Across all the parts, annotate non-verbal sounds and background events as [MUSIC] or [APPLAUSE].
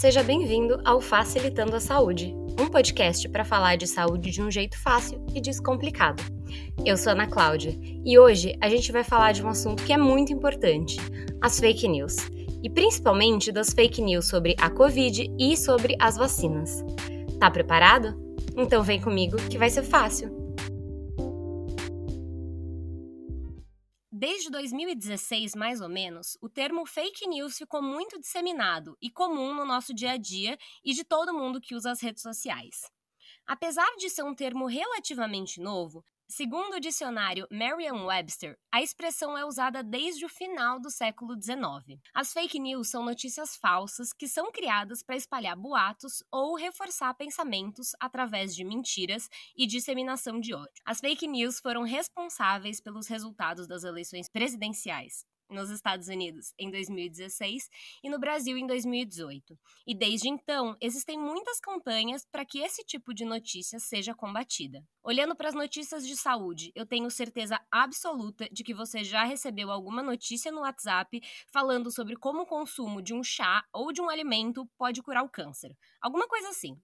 Seja bem-vindo ao Facilitando a Saúde, um podcast para falar de saúde de um jeito fácil e descomplicado. Eu sou Ana Cláudia e hoje a gente vai falar de um assunto que é muito importante: as fake news. E principalmente das fake news sobre a Covid e sobre as vacinas. Tá preparado? Então vem comigo que vai ser fácil. Desde 2016, mais ou menos, o termo fake news ficou muito disseminado e comum no nosso dia a dia e de todo mundo que usa as redes sociais. Apesar de ser um termo relativamente novo, Segundo o dicionário Merriam-Webster, a expressão é usada desde o final do século XIX. As fake news são notícias falsas que são criadas para espalhar boatos ou reforçar pensamentos através de mentiras e disseminação de ódio. As fake news foram responsáveis pelos resultados das eleições presidenciais nos Estados Unidos em 2016 e no Brasil em 2018. E desde então, existem muitas campanhas para que esse tipo de notícia seja combatida. Olhando para as notícias de saúde, eu tenho certeza absoluta de que você já recebeu alguma notícia no WhatsApp falando sobre como o consumo de um chá ou de um alimento pode curar o câncer. Alguma coisa assim.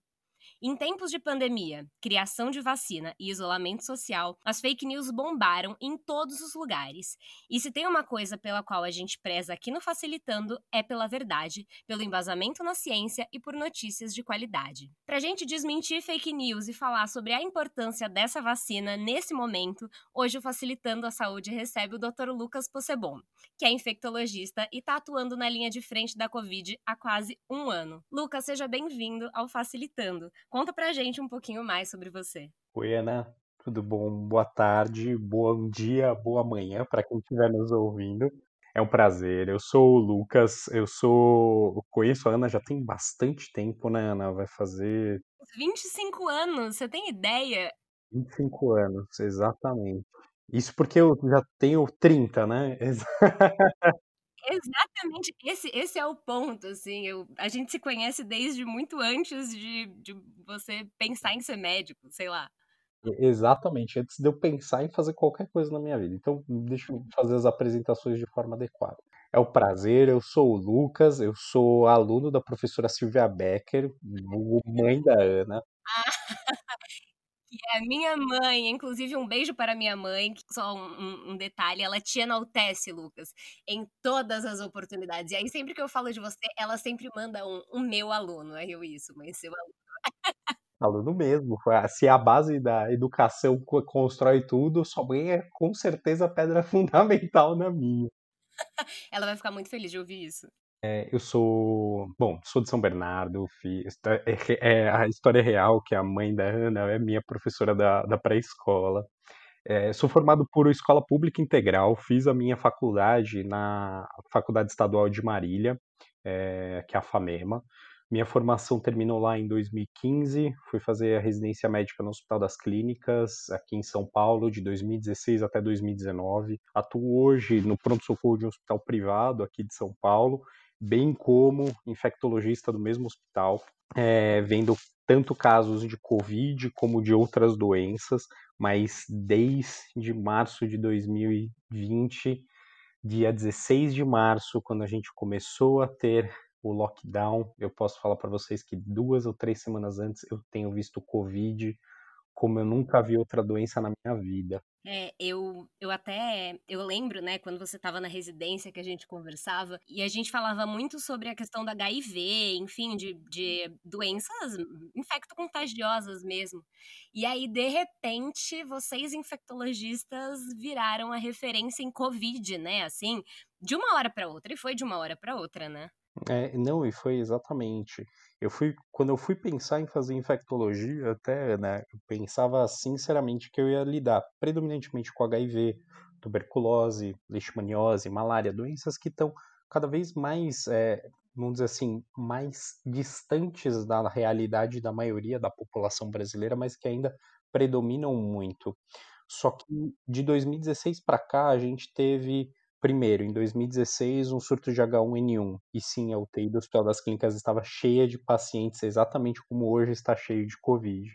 Em tempos de pandemia, criação de vacina e isolamento social, as fake news bombaram em todos os lugares. E se tem uma coisa pela qual a gente preza aqui no Facilitando, é pela verdade, pelo embasamento na ciência e por notícias de qualidade. Pra gente desmentir fake news e falar sobre a importância dessa vacina nesse momento, hoje o Facilitando a Saúde recebe o Dr. Lucas Possebon, que é infectologista e está atuando na linha de frente da Covid há quase um ano. Lucas, seja bem-vindo ao Facilitando. Conta pra gente um pouquinho mais sobre você. Oi, Ana. Tudo bom? Boa tarde, bom dia, boa manhã para quem estiver nos ouvindo. É um prazer. Eu sou o Lucas. Eu sou. Eu conheço a Ana já tem bastante tempo, né, Ana? Vai fazer. 25 anos, você tem ideia? 25 anos, exatamente. Isso porque eu já tenho 30, né? [LAUGHS] Exatamente, esse esse é o ponto, assim, eu a gente se conhece desde muito antes de de você pensar em ser médico, sei lá. Exatamente, antes de eu pensar em fazer qualquer coisa na minha vida. Então, deixa eu fazer as apresentações de forma adequada. É um prazer, eu sou o Lucas, eu sou aluno da professora Silvia Becker, mãe da Ana. [LAUGHS] que é a minha mãe, inclusive um beijo para minha mãe, só um, um, detalhe, ela te enaltece, Lucas, em todas as oportunidades. E aí, sempre que eu falo de você, ela sempre manda um, um meu aluno, é eu isso, mas seu aluno. Aluno mesmo, se a base da educação constrói tudo, sua mãe é com certeza pedra [LAUGHS] fundamental na minha. [LAUGHS] ela vai ficar muito feliz de ouvir isso. É, eu sou, bom, sou de São Bernardo, é, é, a história é real que a mãe da Ana é minha professora da, da pré-escola. É, sou formado por escola pública integral, fiz a minha faculdade na Faculdade Estadual de Marília, é, que é a FAMEMA. Minha formação terminou lá em 2015, fui fazer a residência médica no Hospital das Clínicas, aqui em São Paulo, de 2016 até 2019. Atuo hoje no pronto-socorro de um hospital privado aqui de São Paulo bem como infectologista do mesmo hospital, é, vendo tanto casos de Covid como de outras doenças, mas desde março de 2020, dia 16 de março, quando a gente começou a ter o lockdown, eu posso falar para vocês que duas ou três semanas antes eu tenho visto Covid como eu nunca vi outra doença na minha vida. É, eu, eu até, eu lembro, né, quando você estava na residência que a gente conversava, e a gente falava muito sobre a questão da HIV, enfim, de, de doenças infecto-contagiosas mesmo. E aí, de repente, vocês infectologistas viraram a referência em Covid, né, assim, de uma hora para outra, e foi de uma hora para outra, né? É, não, e foi exatamente. Eu fui, quando eu fui pensar em fazer infectologia, até, né, eu pensava sinceramente que eu ia lidar predominantemente com HIV, tuberculose, leishmaniose, malária, doenças que estão cada vez mais, é, vamos dizer assim, mais distantes da realidade da maioria da população brasileira, mas que ainda predominam muito. Só que de 2016 para cá a gente teve Primeiro, em 2016, um surto de H1N1, e sim, a UTI do Hospital das Clínicas estava cheia de pacientes, exatamente como hoje está cheio de Covid.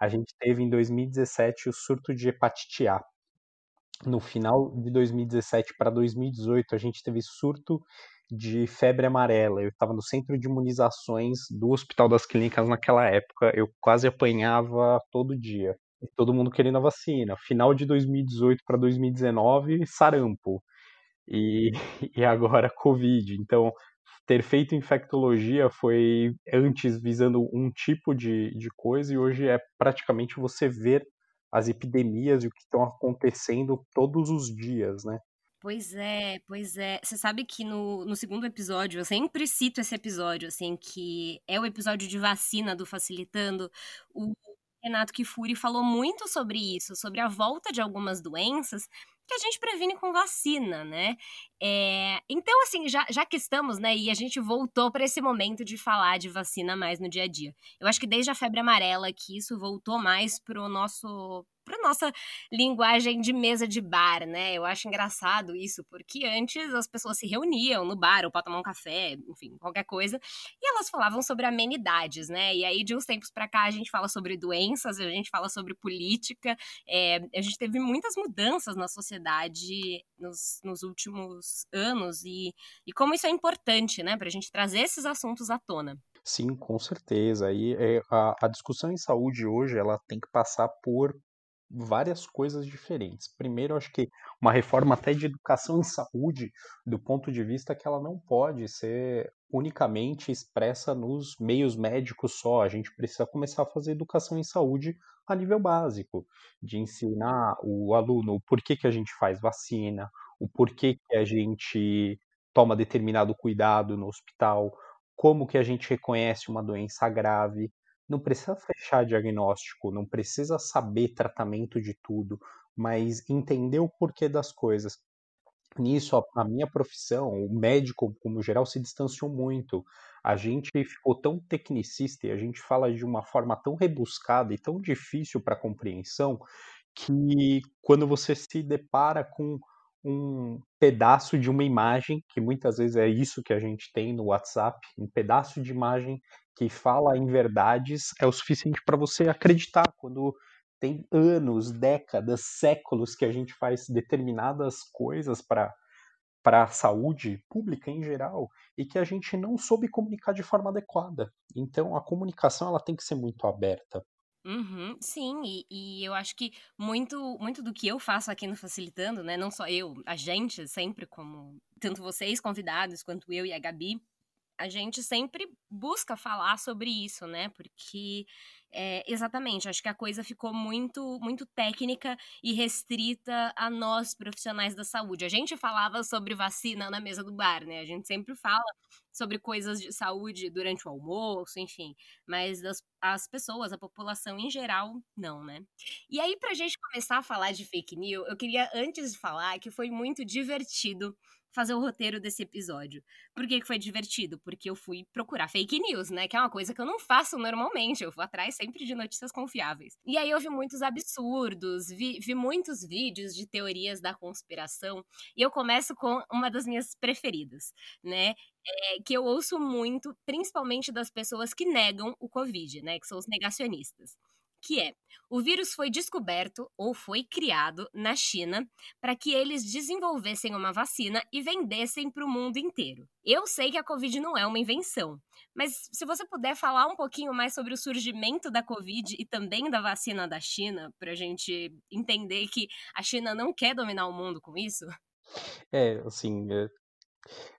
a gente teve em 2017 o surto de hepatite A. No final de 2017 para 2018, a gente teve surto de febre amarela. Eu estava no centro de imunizações do Hospital das Clínicas naquela época. Eu quase apanhava todo dia. E todo mundo querendo a vacina. Final de 2018 para 2019, sarampo. E, [LAUGHS] e agora [LAUGHS] Covid. Então, ter feito infectologia foi antes visando um tipo de, de coisa e hoje é praticamente você ver as epidemias e o que estão acontecendo todos os dias, né? Pois é, pois é. Você sabe que no, no segundo episódio, eu sempre cito esse episódio, assim, que é o episódio de vacina do Facilitando. O Renato Kifuri falou muito sobre isso, sobre a volta de algumas doenças que a gente previne com vacina, né? É, então, assim, já, já que estamos, né, e a gente voltou para esse momento de falar de vacina mais no dia a dia. Eu acho que desde a febre amarela que isso voltou mais pro nosso para nossa linguagem de mesa de bar, né? Eu acho engraçado isso, porque antes as pessoas se reuniam no bar ou para tomar um café, enfim, qualquer coisa, e elas falavam sobre amenidades, né? E aí de uns tempos para cá a gente fala sobre doenças, a gente fala sobre política, é, a gente teve muitas mudanças na sociedade nos, nos últimos anos e, e como isso é importante, né? Para a gente trazer esses assuntos à tona. Sim, com certeza. E é, a, a discussão em saúde hoje ela tem que passar por várias coisas diferentes. Primeiro, acho que uma reforma até de educação em saúde, do ponto de vista que ela não pode ser unicamente expressa nos meios médicos só. A gente precisa começar a fazer educação em saúde a nível básico, de ensinar o aluno o porquê que a gente faz vacina, o porquê que a gente toma determinado cuidado no hospital, como que a gente reconhece uma doença grave, não precisa fechar diagnóstico, não precisa saber tratamento de tudo, mas entender o porquê das coisas. Nisso, a, a minha profissão, o médico, como geral, se distanciou muito. A gente ficou tão tecnicista e a gente fala de uma forma tão rebuscada e tão difícil para compreensão que quando você se depara com um pedaço de uma imagem, que muitas vezes é isso que a gente tem no WhatsApp, um pedaço de imagem que fala em verdades é o suficiente para você acreditar quando tem anos, décadas, séculos que a gente faz determinadas coisas para para a saúde pública em geral e que a gente não soube comunicar de forma adequada. Então a comunicação ela tem que ser muito aberta. Uhum, sim, e, e eu acho que muito, muito do que eu faço aqui no Facilitando, né? Não só eu, a gente, sempre como tanto vocês convidados quanto eu e a Gabi, a gente sempre busca falar sobre isso, né? Porque é, exatamente, acho que a coisa ficou muito, muito técnica e restrita a nós profissionais da saúde. A gente falava sobre vacina na mesa do bar, né? A gente sempre fala sobre coisas de saúde durante o almoço, enfim, mas das, as pessoas, a população em geral, não, né? E aí, pra gente começar a falar de fake news, eu queria antes de falar que foi muito divertido fazer o roteiro desse episódio. Por que, foi divertido? Porque eu fui procurar fake news, né? Que é uma coisa que eu não faço normalmente. Eu vou atrás sempre de notícias confiáveis. E aí eu vi muitos absurdos, vi, vi muitos vídeos de teorias da conspiração. E eu começo com uma das minhas preferidas, né? É, que eu ouço muito, principalmente das pessoas que negam o Covid, né? Que são os negacionistas que é: o vírus foi descoberto ou foi criado na China para que eles desenvolvessem uma vacina e vendessem para o mundo inteiro. Eu sei que a Covid não é uma invenção, mas se você puder falar um pouquinho mais sobre o surgimento da Covid e também da vacina da China, para a gente entender que a China não quer dominar o mundo com isso. É, assim,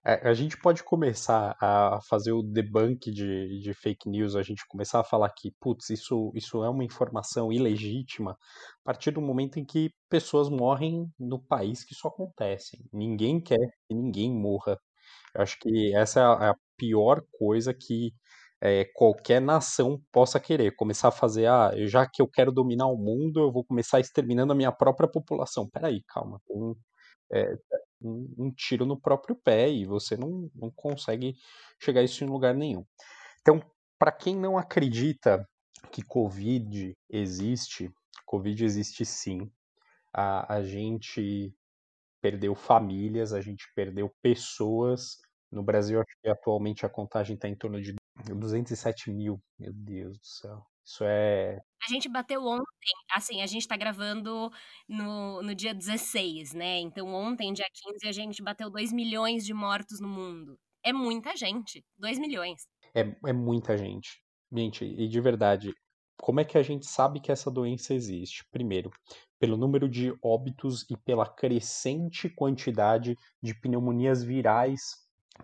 é, a gente pode começar a fazer o debunk de, de fake news, a gente começar a falar que, putz, isso, isso é uma informação ilegítima, a partir do momento em que pessoas morrem no país que isso acontece. Ninguém quer que ninguém morra. Eu acho que essa é a, é a pior coisa que é, qualquer nação possa querer. Começar a fazer, ah, já que eu quero dominar o mundo, eu vou começar exterminando a minha própria população. Peraí, calma. Tem, é, um, um, tiro no próprio pé e você não, não consegue chegar isso em lugar nenhum. Então, para quem não acredita que Covid existe, Covid existe sim. A, a gente perdeu famílias, a gente perdeu pessoas. No Brasil, atualmente a contagem está em torno de 207 mil, meu Deus do céu. Isso é. A gente bateu ontem, assim, a gente tá gravando no, no dia 16, né? Então ontem, dia 15, a gente bateu 2 milhões de mortos no mundo. É muita gente. 2 milhões. É, é muita gente. Gente, e de verdade, como é que a gente sabe que essa doença existe? Primeiro, pelo número de óbitos e pela crescente quantidade de pneumonias virais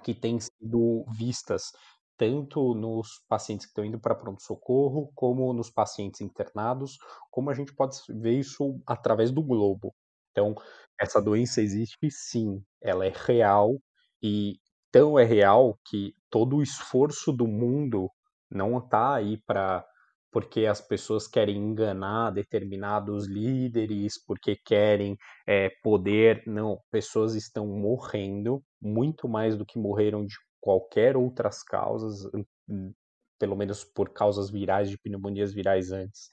que têm sido vistas tanto nos pacientes que estão indo para pronto-socorro, como nos pacientes internados, como a gente pode ver isso através do globo. Então, essa doença existe sim, ela é real e tão é real que todo o esforço do mundo não está aí para porque as pessoas querem enganar determinados líderes, porque querem é, poder. Não, pessoas estão morrendo muito mais do que morreram de qualquer outras causas, hum, pelo menos por causas virais, de pneumonias virais antes,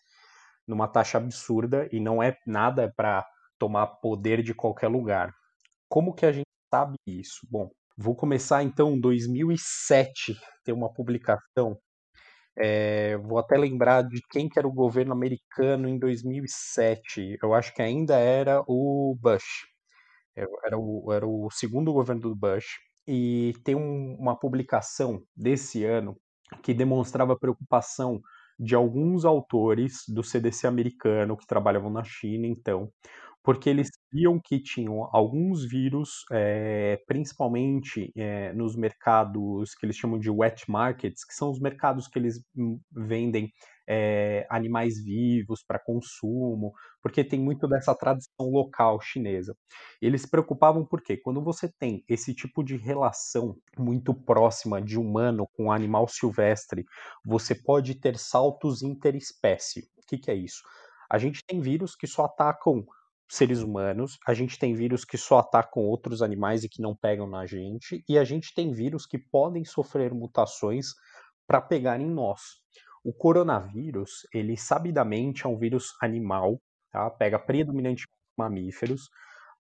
numa taxa absurda e não é nada para tomar poder de qualquer lugar. Como que a gente sabe isso? Bom, vou começar então em 2007, tem uma publicação é, vou até lembrar de quem que era o governo americano em 2007. Eu acho que ainda era o Bush. Era o, era o segundo governo do Bush. E tem um, uma publicação desse ano que demonstrava preocupação de alguns autores do CDC americano que trabalhavam na China, então, porque eles viam que tinham alguns vírus, é, principalmente é, nos mercados que eles chamam de wet markets, que são os mercados que eles hum, vendem é, animais vivos para consumo, porque tem muito dessa tradição local chinesa. Eles se preocupavam porque quando você tem esse tipo de relação muito próxima de humano com animal silvestre, você pode ter saltos interespécie. O que, que é isso? A gente tem vírus que só atacam seres humanos, a gente tem vírus que só atacam outros animais e que não pegam na gente, e a gente tem vírus que podem sofrer mutações para pegar em nós. O coronavírus, ele sabidamente é um vírus animal, tá? pega predominantemente mamíferos,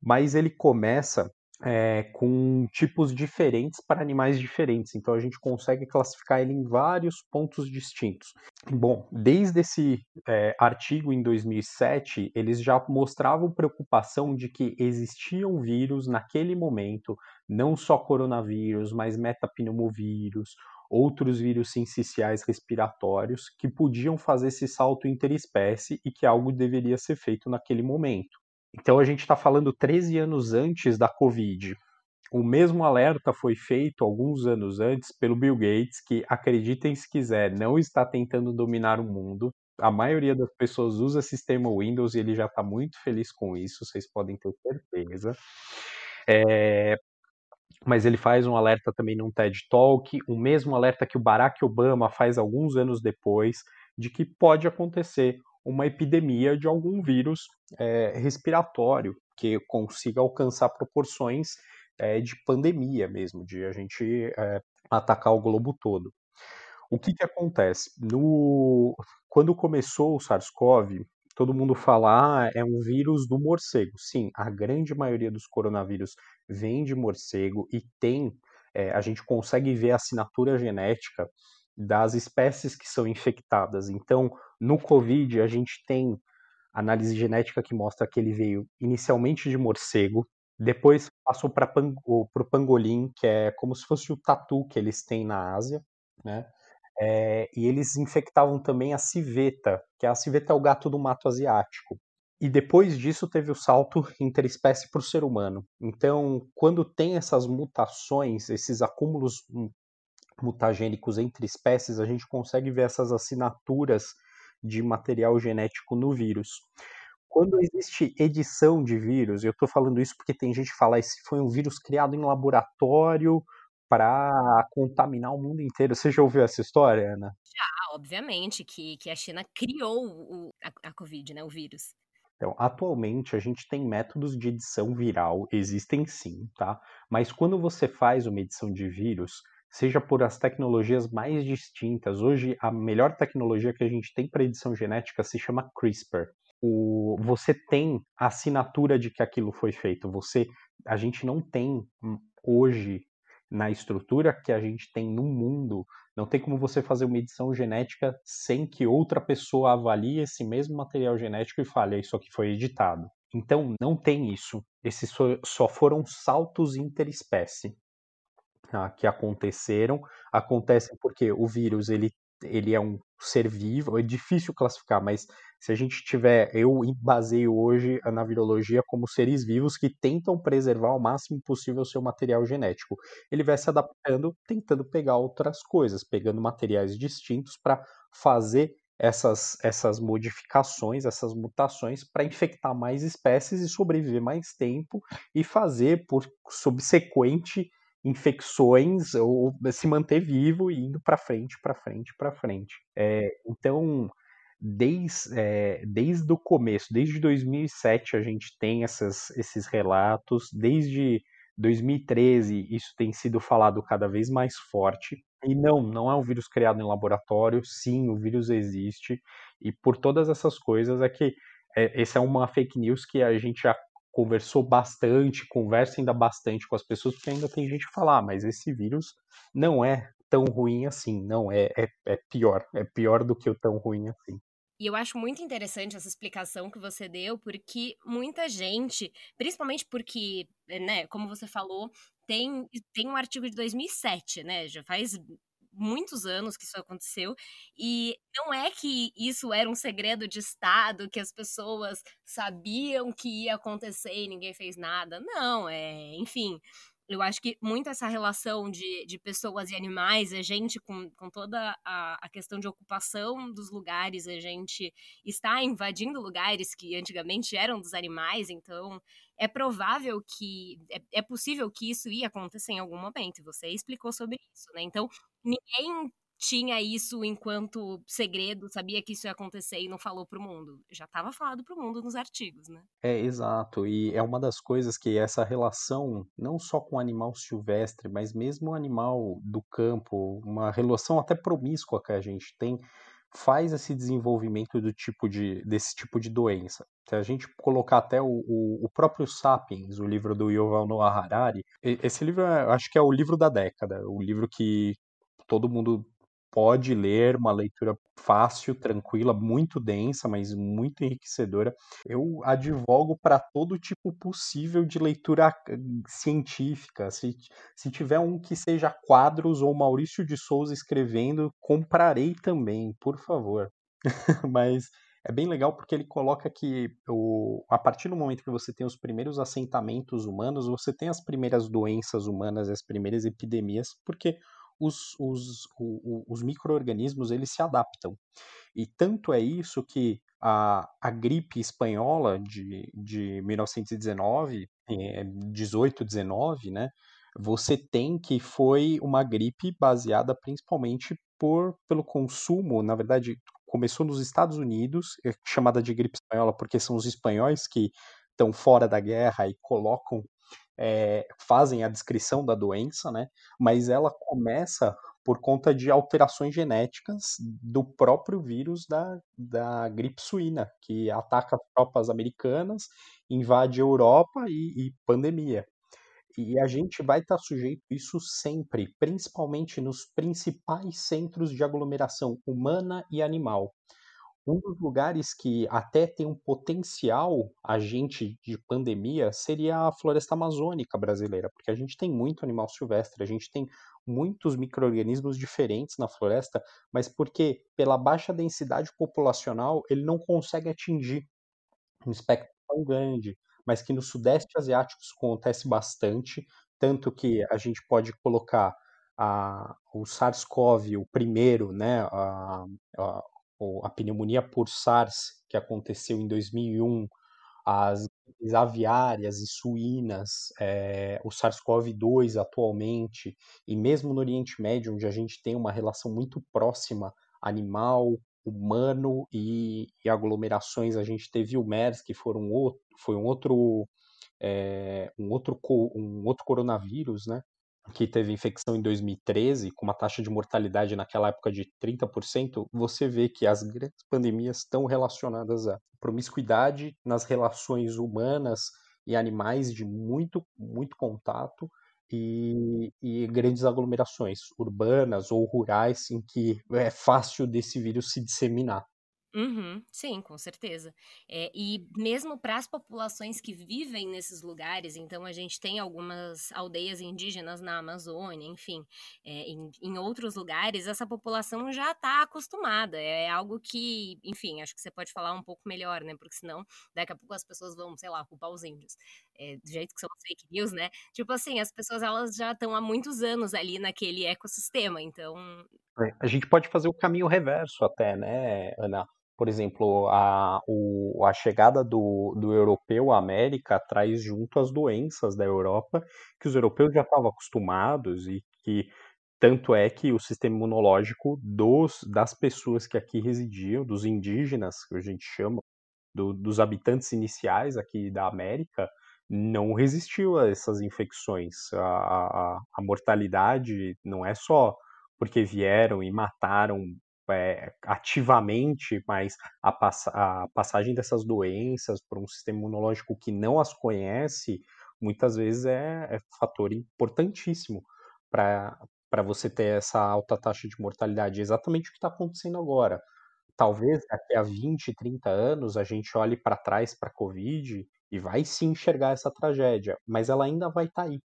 mas ele começa é, com tipos diferentes para animais diferentes. Então a gente consegue classificar ele em vários pontos distintos. Bom, desde esse é, artigo em 2007, eles já mostravam preocupação de que existiam vírus naquele momento, não só coronavírus, mas metapneumovírus, outros vírus sinciciais respiratórios que podiam fazer esse salto interespécie e que algo deveria ser feito naquele momento. Então a gente está falando 13 anos antes da Covid. O mesmo alerta foi feito alguns anos antes pelo Bill Gates, que, acreditem se quiser, não está tentando dominar o mundo. A maioria das pessoas usa sistema Windows e ele já está muito feliz com isso, vocês podem ter certeza. É, mas ele faz um alerta também num TED Talk, o mesmo alerta que o Barack Obama faz alguns anos depois, de que pode acontecer uma epidemia de algum vírus é, respiratório que consiga alcançar proporções é, de pandemia mesmo, de a gente é, atacar o globo todo. O que, que acontece? No... Quando começou o SARS-CoV, todo mundo fala, ah, é um vírus do morcego. Sim, a grande maioria dos coronavírus vem de morcego e tem, é, a gente consegue ver a assinatura genética das espécies que são infectadas. Então, no Covid, a gente tem análise genética que mostra que ele veio inicialmente de morcego, depois passou para o pangolim, que é como se fosse o tatu que eles têm na Ásia, né? É, e eles infectavam também a civeta, que a civeta é o gato do mato asiático. E depois disso teve o salto interespécie para o ser humano. Então, quando tem essas mutações, esses acúmulos mutagênicos entre espécies, a gente consegue ver essas assinaturas de material genético no vírus. Quando existe edição de vírus, eu estou falando isso porque tem gente que fala esse foi um vírus criado em laboratório para contaminar o mundo inteiro. Você já ouviu essa história, Ana? Já, obviamente, que, que a China criou o, a, a Covid, né, o vírus. Então, atualmente a gente tem métodos de edição viral, existem sim, tá? Mas quando você faz uma edição de vírus, seja por as tecnologias mais distintas. Hoje, a melhor tecnologia que a gente tem para edição genética se chama CRISPR. O, você tem a assinatura de que aquilo foi feito. Você, a gente não tem hum, hoje na estrutura que a gente tem no mundo, não tem como você fazer uma edição genética sem que outra pessoa avalie esse mesmo material genético e fale, isso aqui foi editado. Então, não tem isso. Esses só foram saltos interespécie tá, que aconteceram. Acontecem porque o vírus ele, ele é um ser vivo, é difícil classificar, mas se a gente tiver, eu baseio hoje na virologia como seres vivos que tentam preservar ao máximo possível o seu material genético. Ele vai se adaptando, tentando pegar outras coisas, pegando materiais distintos para fazer essas, essas modificações, essas mutações para infectar mais espécies e sobreviver mais tempo e fazer por subsequente infecções ou se manter vivo e indo para frente, para frente, para frente. É, então desde, é, desde o começo, desde 2007 a gente tem essas, esses relatos, desde 2013 isso tem sido falado cada vez mais forte. E não, não é um vírus criado em laboratório, sim, o vírus existe, e por todas essas coisas é que é, essa é uma fake news que a gente já conversou bastante, conversa ainda bastante com as pessoas, porque ainda tem gente que fala, ah, mas esse vírus não é tão ruim assim, não, é, é, é pior, é pior do que o tão ruim assim. E eu acho muito interessante essa explicação que você deu, porque muita gente, principalmente porque, né, como você falou, tem, tem um artigo de 2007, né, já faz muitos anos que isso aconteceu, e não é que isso era um segredo de Estado, que as pessoas sabiam que ia acontecer e ninguém fez nada. Não, é, enfim, eu acho que muito essa relação de, de pessoas e animais, a gente, com, com toda a, a questão de ocupação dos lugares, a gente está invadindo lugares que antigamente eram dos animais, então é provável que, é, é possível que isso ia acontecer em algum momento, e você explicou sobre isso, né? Então, ninguém tinha isso enquanto segredo, sabia que isso ia acontecer e não falou pro mundo. Já estava falado pro mundo nos artigos, né? É, exato. E é uma das coisas que essa relação, não só com o animal silvestre, mas mesmo o animal do campo, uma relação até promíscua que a gente tem, faz esse desenvolvimento do tipo de, desse tipo de doença. Se a gente colocar até o, o, o próprio Sapiens, o livro do Yuval Noah Harari, esse livro acho que é o livro da década, o livro que todo mundo pode ler, uma leitura fácil, tranquila, muito densa, mas muito enriquecedora. Eu advogo para todo tipo possível de leitura científica. Se, se tiver um que seja quadros ou Maurício de Souza escrevendo, comprarei também, por favor. [LAUGHS] mas é bem legal porque ele coloca que o, a partir do momento que você tem os primeiros assentamentos humanos, você tem as primeiras doenças humanas, as primeiras epidemias, porque os, os, os micro-organismos eles se adaptam. E tanto é isso que a, a gripe espanhola de, de 1919, 18, 19, né, você tem que foi uma gripe baseada principalmente por, pelo consumo, na verdade, começou nos Estados Unidos, é chamada de gripe espanhola porque são os espanhóis que estão fora da guerra e colocam é, fazem a descrição da doença, né? Mas ela começa por conta de alterações genéticas do próprio vírus da, da gripe suína, que ataca as tropas americanas, invade a Europa e, e pandemia. E a gente vai estar sujeito a isso sempre, principalmente nos principais centros de aglomeração humana e animal. Um dos lugares que até tem um potencial agente de pandemia seria a floresta amazônica brasileira, porque a gente tem muito animal silvestre, a gente tem muitos micro-organismos diferentes na floresta, mas porque pela baixa densidade populacional ele não consegue atingir um espectro tão grande, mas que no sudeste asiático isso acontece bastante, tanto que a gente pode colocar a, o SARS-CoV, o primeiro, né, a, a, a pneumonia por SARS, que aconteceu em 2001, as aviárias e suínas, é, o SARS-CoV-2 atualmente, e mesmo no Oriente Médio, onde a gente tem uma relação muito próxima animal, humano e, e aglomerações, a gente teve o MERS, que foi um outro, foi um outro, é, um outro, um outro coronavírus, né? Que teve infecção em 2013, com uma taxa de mortalidade naquela época de 30%, você vê que as grandes pandemias estão relacionadas à promiscuidade nas relações humanas e animais de muito, muito contato e, e grandes aglomerações urbanas ou rurais em que é fácil desse vírus se disseminar. Uhum, sim, com certeza. É, e mesmo para as populações que vivem nesses lugares, então a gente tem algumas aldeias indígenas na Amazônia, enfim, é, em, em outros lugares, essa população já está acostumada. É algo que, enfim, acho que você pode falar um pouco melhor, né? Porque senão daqui a pouco as pessoas vão, sei lá, culpar os índios. É, do jeito que são fake news, né? Tipo assim, as pessoas elas já estão há muitos anos ali naquele ecossistema, então. É, a gente pode fazer o caminho reverso até, né, Ana? Por exemplo, a, o, a chegada do, do europeu à América traz junto as doenças da Europa, que os europeus já estavam acostumados e que tanto é que o sistema imunológico dos, das pessoas que aqui residiam, dos indígenas, que a gente chama, do, dos habitantes iniciais aqui da América, não resistiu a essas infecções. A, a, a mortalidade não é só porque vieram e mataram é, ativamente, mas a, pass a passagem dessas doenças para um sistema imunológico que não as conhece, muitas vezes é, é fator importantíssimo para você ter essa alta taxa de mortalidade. É exatamente o que está acontecendo agora. Talvez daqui a 20, 30 anos a gente olhe para trás para a Covid e vai sim enxergar essa tragédia, mas ela ainda vai estar tá aí.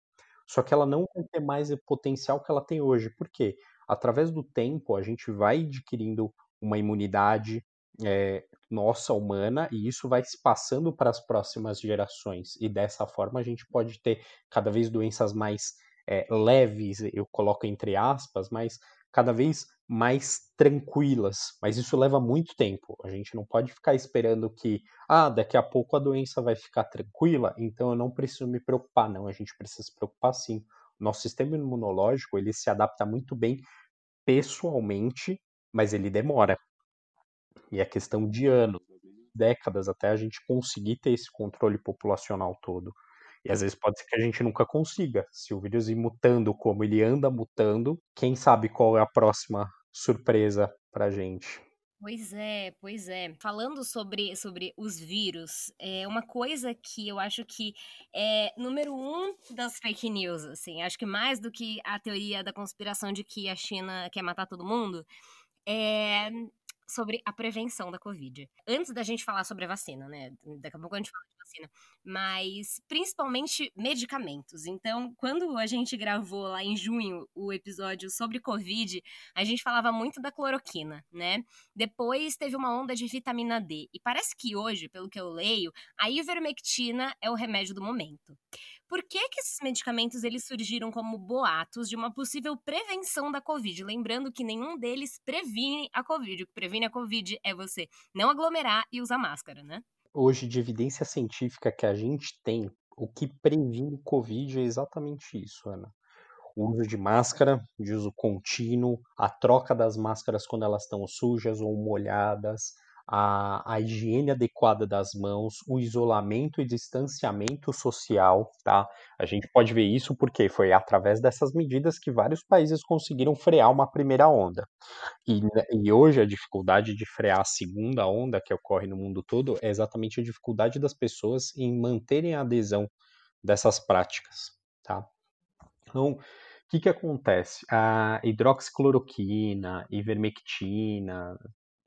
Só que ela não vai ter mais o potencial que ela tem hoje. Por quê? Através do tempo, a gente vai adquirindo uma imunidade é, nossa humana e isso vai se passando para as próximas gerações. E dessa forma a gente pode ter cada vez doenças mais é, leves, eu coloco entre aspas, mas cada vez mais tranquilas. Mas isso leva muito tempo. A gente não pode ficar esperando que, ah, daqui a pouco a doença vai ficar tranquila, então eu não preciso me preocupar. Não, a gente precisa se preocupar sim. Nosso sistema imunológico ele se adapta muito bem pessoalmente, mas ele demora. E é questão de anos, décadas até a gente conseguir ter esse controle populacional todo. E às vezes pode ser que a gente nunca consiga. Se o vírus ir mutando como ele anda mutando, quem sabe qual é a próxima surpresa pra gente. Pois é, pois é. Falando sobre, sobre os vírus, é uma coisa que eu acho que é número um das fake news, assim. Acho que mais do que a teoria da conspiração de que a China quer matar todo mundo, é sobre a prevenção da Covid. Antes da gente falar sobre a vacina, né? Daqui a pouco a gente fala vacina, mas principalmente medicamentos. Então, quando a gente gravou lá em junho o episódio sobre Covid, a gente falava muito da cloroquina, né? Depois teve uma onda de vitamina D. E parece que hoje, pelo que eu leio, a ivermectina é o remédio do momento. Por que, que esses medicamentos eles surgiram como boatos de uma possível prevenção da Covid? Lembrando que nenhum deles previne a Covid. O que previne a Covid é você não aglomerar e usar máscara, né? hoje de evidência científica que a gente tem, o que previne Covid é exatamente isso, Ana. O uso de máscara, de uso contínuo, a troca das máscaras quando elas estão sujas ou molhadas, a, a higiene adequada das mãos, o isolamento e distanciamento social, tá? A gente pode ver isso porque foi através dessas medidas que vários países conseguiram frear uma primeira onda. E, né, e hoje a dificuldade de frear a segunda onda que ocorre no mundo todo é exatamente a dificuldade das pessoas em manterem a adesão dessas práticas, tá? Então, o que, que acontece? A hidroxicloroquina, ivermectina,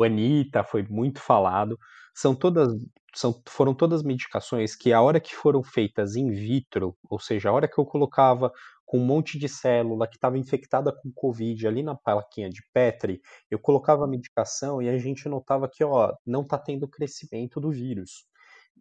Anitta foi muito falado. São todas, são, foram todas medicações que a hora que foram feitas in vitro, ou seja, a hora que eu colocava com um monte de célula que estava infectada com Covid ali na plaquinha de Petri, eu colocava a medicação e a gente notava que, ó, não está tendo crescimento do vírus.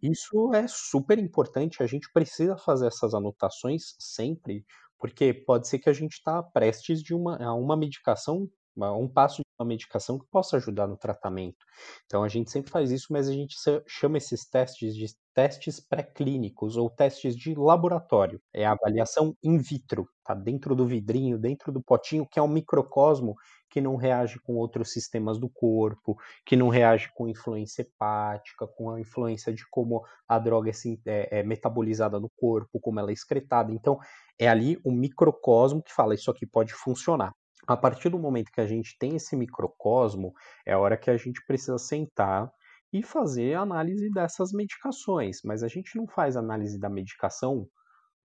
Isso é super importante, a gente precisa fazer essas anotações sempre, porque pode ser que a gente está prestes de uma, a uma medicação um passo uma medicação que possa ajudar no tratamento. Então a gente sempre faz isso, mas a gente chama esses testes de testes pré-clínicos ou testes de laboratório. É a avaliação in vitro, tá dentro do vidrinho, dentro do potinho, que é um microcosmo que não reage com outros sistemas do corpo, que não reage com influência hepática, com a influência de como a droga é, é, é metabolizada no corpo, como ela é excretada. Então, é ali um microcosmo que fala isso aqui pode funcionar a partir do momento que a gente tem esse microcosmo, é a hora que a gente precisa sentar e fazer análise dessas medicações. Mas a gente não faz análise da medicação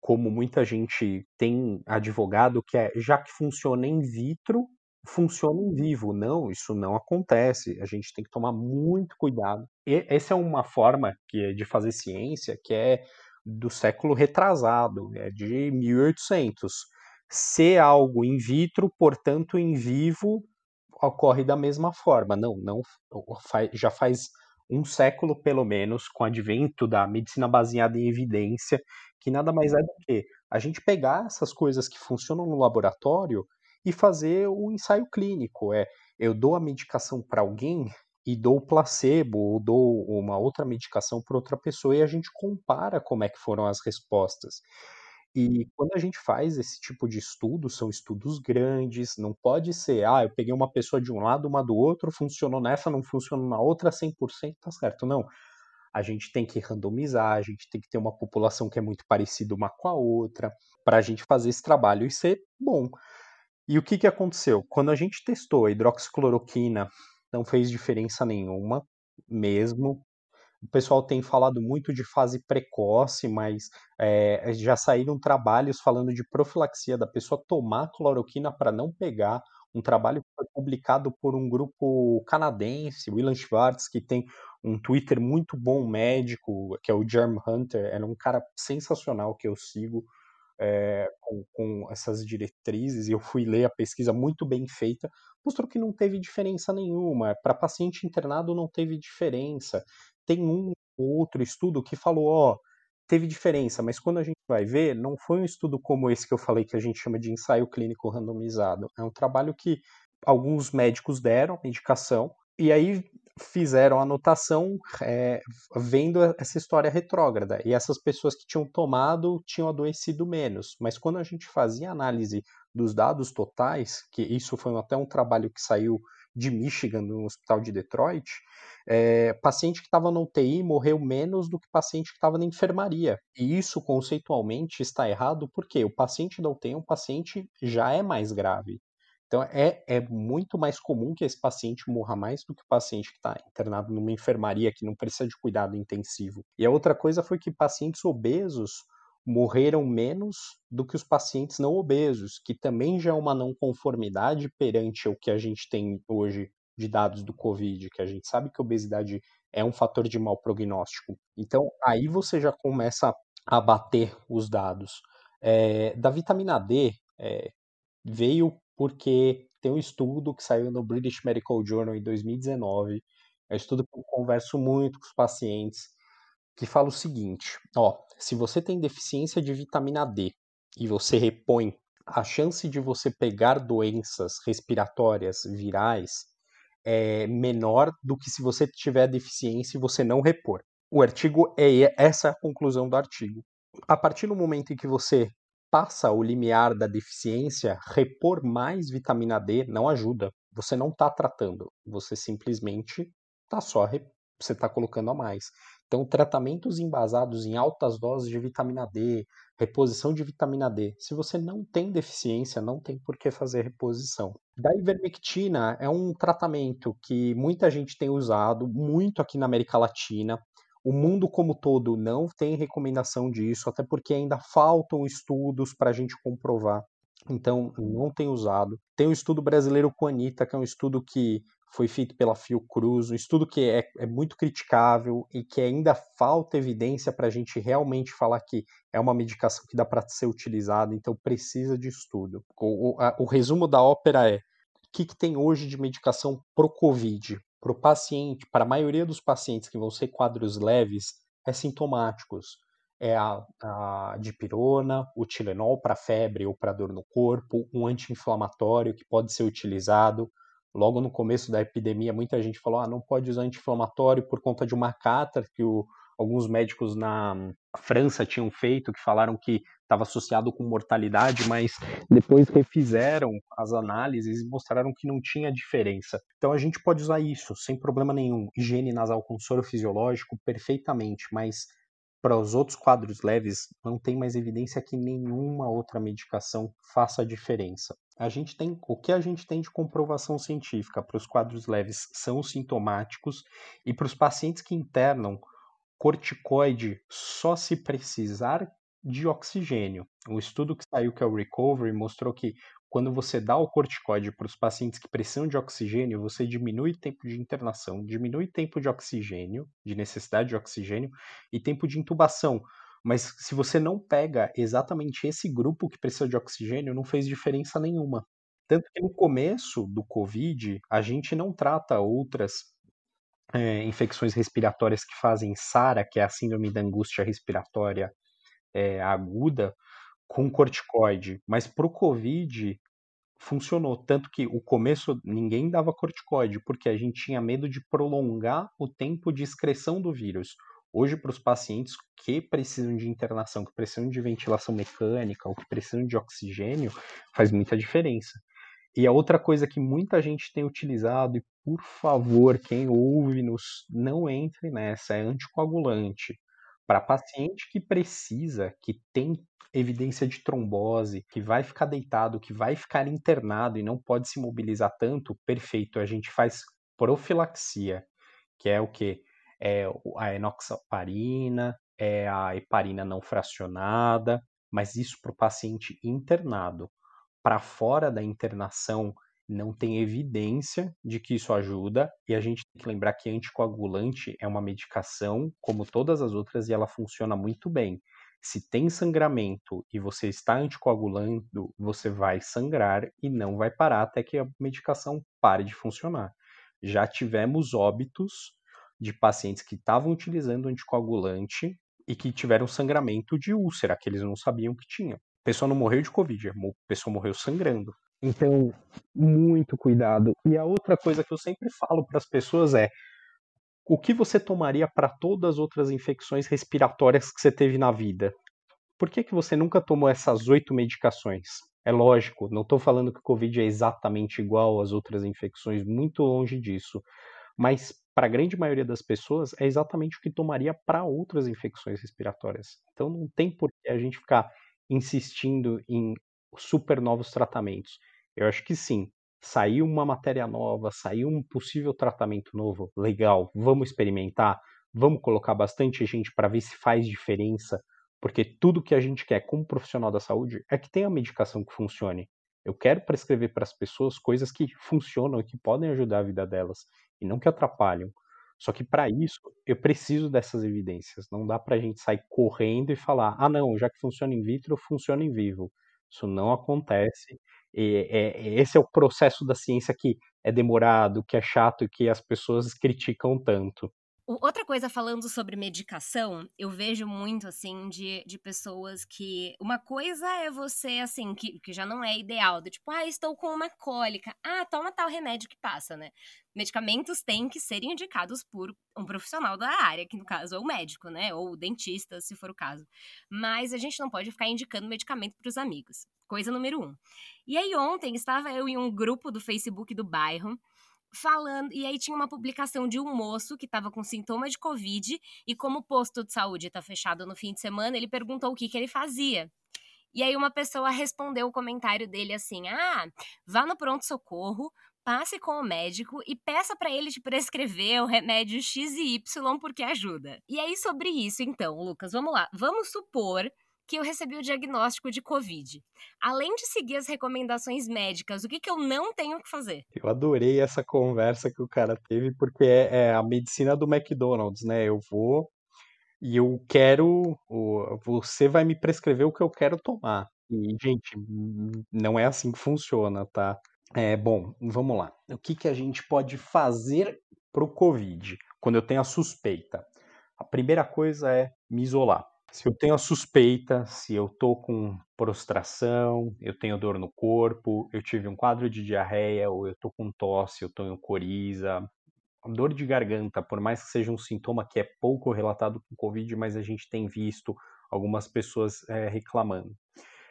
como muita gente tem advogado, que é já que funciona in vitro, funciona em vivo. Não, isso não acontece. A gente tem que tomar muito cuidado. E essa é uma forma que é de fazer ciência que é do século retrasado, é de 1800. Ser algo in vitro, portanto, em vivo, ocorre da mesma forma. Não, não já faz um século pelo menos, com o advento da medicina baseada em evidência, que nada mais é do que a gente pegar essas coisas que funcionam no laboratório e fazer o ensaio clínico. É, eu dou a medicação para alguém e dou placebo, ou dou uma outra medicação para outra pessoa e a gente compara como é que foram as respostas. E quando a gente faz esse tipo de estudo, são estudos grandes, não pode ser, ah, eu peguei uma pessoa de um lado, uma do outro, funcionou nessa, não funcionou na outra, 100%, tá certo. Não. A gente tem que randomizar, a gente tem que ter uma população que é muito parecida uma com a outra, para a gente fazer esse trabalho e ser bom. E o que, que aconteceu? Quando a gente testou a hidroxicloroquina, não fez diferença nenhuma, mesmo. O pessoal tem falado muito de fase precoce, mas é, já saíram trabalhos falando de profilaxia da pessoa tomar cloroquina para não pegar. Um trabalho que foi publicado por um grupo canadense, William Schwartz, que tem um Twitter muito bom médico, que é o Germ Hunter, era um cara sensacional que eu sigo é, com, com, essas diretrizes, e eu fui ler a pesquisa muito bem feita, mostrou que não teve diferença nenhuma. Para paciente internado não teve diferença tem um outro estudo que falou, ó, teve diferença, mas quando a gente vai ver, não foi um estudo como esse que eu falei que a gente chama de ensaio clínico randomizado. É um trabalho que alguns médicos deram medicação e aí fizeram anotação é, vendo essa história retrógrada. E essas pessoas que tinham tomado tinham adoecido menos. Mas quando a gente fazia análise dos dados totais, que isso foi até um trabalho que saiu de Michigan, no hospital de Detroit, é, paciente que estava no UTI morreu menos do que paciente que estava na enfermaria. E isso conceitualmente está errado porque o paciente da UTI é um paciente já é mais grave. Então é, é muito mais comum que esse paciente morra mais do que o paciente que está internado numa enfermaria que não precisa de cuidado intensivo. E a outra coisa foi que pacientes obesos morreram menos do que os pacientes não obesos, que também já é uma não conformidade perante o que a gente tem hoje de dados do Covid, que a gente sabe que a obesidade é um fator de mau prognóstico. Então, aí você já começa a bater os dados. É, da vitamina D, é, veio porque tem um estudo que saiu no British Medical Journal em 2019, é um estudo que eu converso muito com os pacientes, que fala o seguinte, ó, se você tem deficiência de vitamina D e você repõe, a chance de você pegar doenças respiratórias virais é menor do que se você tiver deficiência e você não repor. O artigo é essa é a conclusão do artigo. A partir do momento em que você passa o limiar da deficiência, repor mais vitamina D não ajuda. Você não está tratando, você simplesmente está só você está colocando a mais. Então, tratamentos embasados em altas doses de vitamina D, reposição de vitamina D. Se você não tem deficiência, não tem por que fazer reposição. Da ivermectina é um tratamento que muita gente tem usado, muito aqui na América Latina. O mundo como todo não tem recomendação disso, até porque ainda faltam estudos para a gente comprovar. Então, não tem usado. Tem o estudo brasileiro com a Anitta, que é um estudo que foi feito pela Fiocruz, um estudo que é, é muito criticável e que ainda falta evidência para a gente realmente falar que é uma medicação que dá para ser utilizada, então precisa de estudo. O, o, a, o resumo da ópera é: o que, que tem hoje de medicação pro Covid? Para o paciente, para a maioria dos pacientes que vão ser quadros leves, é sintomáticos. É a, a dipirona, o Tilenol para febre ou para dor no corpo, um anti-inflamatório que pode ser utilizado, logo no começo da epidemia, muita gente falou: ah, não pode usar anti-inflamatório por conta de uma cátar que o, alguns médicos na França tinham feito, que falaram que estava associado com mortalidade, mas depois refizeram as análises e mostraram que não tinha diferença. Então a gente pode usar isso sem problema nenhum. Higiene nasal com soro fisiológico, perfeitamente, mas para os outros quadros leves, não tem mais evidência que nenhuma outra medicação faça diferença. A gente tem o que a gente tem de comprovação científica para os quadros leves são sintomáticos e para os pacientes que internam corticoide só se precisar de oxigênio. Um estudo que saiu, que é o Recovery, mostrou que quando você dá o corticoide para os pacientes que precisam de oxigênio, você diminui o tempo de internação, diminui o tempo de oxigênio, de necessidade de oxigênio e tempo de intubação. Mas se você não pega exatamente esse grupo que precisa de oxigênio, não fez diferença nenhuma. Tanto que no começo do Covid, a gente não trata outras é, infecções respiratórias que fazem SARA, que é a síndrome da angústia respiratória é, aguda, com corticoide. Mas para o Covid funcionou. Tanto que o começo ninguém dava corticoide, porque a gente tinha medo de prolongar o tempo de excreção do vírus. Hoje, para os pacientes que precisam de internação, que precisam de ventilação mecânica ou que precisam de oxigênio, faz muita diferença. E a outra coisa que muita gente tem utilizado, e por favor, quem ouve-nos, não entre nessa, é anticoagulante. Para paciente que precisa, que tem evidência de trombose, que vai ficar deitado, que vai ficar internado e não pode se mobilizar tanto, perfeito, a gente faz profilaxia, que é o que? É a enoxaparina, é a heparina não fracionada, mas isso para o paciente internado para fora da internação não tem evidência de que isso ajuda, e a gente tem que lembrar que anticoagulante é uma medicação, como todas as outras, e ela funciona muito bem. Se tem sangramento e você está anticoagulando, você vai sangrar e não vai parar até que a medicação pare de funcionar. Já tivemos óbitos de pacientes que estavam utilizando anticoagulante e que tiveram sangramento de úlcera, que eles não sabiam que tinham pessoa não morreu de Covid, a pessoa morreu sangrando. Então, muito cuidado. E a outra coisa que eu sempre falo para as pessoas é: o que você tomaria para todas as outras infecções respiratórias que você teve na vida? Por que, que você nunca tomou essas oito medicações? É lógico, não estou falando que o Covid é exatamente igual às outras infecções, muito longe disso. Mas para a grande maioria das pessoas é exatamente o que tomaria para outras infecções respiratórias. Então não tem por que a gente ficar insistindo em super novos tratamentos? Eu acho que sim. Saiu uma matéria nova, saiu um possível tratamento novo, legal, vamos experimentar, vamos colocar bastante gente para ver se faz diferença, porque tudo que a gente quer como profissional da saúde é que tenha medicação que funcione. Eu quero prescrever para as pessoas coisas que funcionam e que podem ajudar a vida delas, e não que atrapalham. Só que para isso eu preciso dessas evidências. Não dá para a gente sair correndo e falar, ah não, já que funciona in vitro, funciona em vivo. Isso não acontece. E, é, esse é o processo da ciência que é demorado, que é chato e que as pessoas criticam tanto. Outra coisa, falando sobre medicação, eu vejo muito, assim, de, de pessoas que. Uma coisa é você, assim, que, que já não é ideal, do tipo, ah, estou com uma cólica. Ah, toma tal remédio que passa, né? Medicamentos têm que ser indicados por um profissional da área, que no caso é o médico, né? Ou o dentista, se for o caso. Mas a gente não pode ficar indicando medicamento para os amigos. Coisa número um. E aí, ontem estava eu em um grupo do Facebook do bairro falando. E aí tinha uma publicação de um moço que estava com sintoma de Covid e, como o posto de saúde está fechado no fim de semana, ele perguntou o que, que ele fazia. E aí uma pessoa respondeu o comentário dele assim: Ah, vá no pronto-socorro, passe com o médico e peça para ele te prescrever o remédio X e Y porque ajuda. E aí sobre isso, então, Lucas, vamos lá. Vamos supor que eu recebi o diagnóstico de Covid. Além de seguir as recomendações médicas, o que, que eu não tenho que fazer? Eu adorei essa conversa que o cara teve, porque é, é a medicina do McDonald's, né? Eu vou e eu quero. Você vai me prescrever o que eu quero tomar. E, gente, não é assim que funciona, tá? É, bom, vamos lá. O que, que a gente pode fazer pro Covid quando eu tenho a suspeita? A primeira coisa é me isolar se eu tenho a suspeita, se eu tô com prostração, eu tenho dor no corpo, eu tive um quadro de diarreia, ou eu tô com tosse, eu em coriza, dor de garganta, por mais que seja um sintoma que é pouco relatado com Covid, mas a gente tem visto algumas pessoas é, reclamando.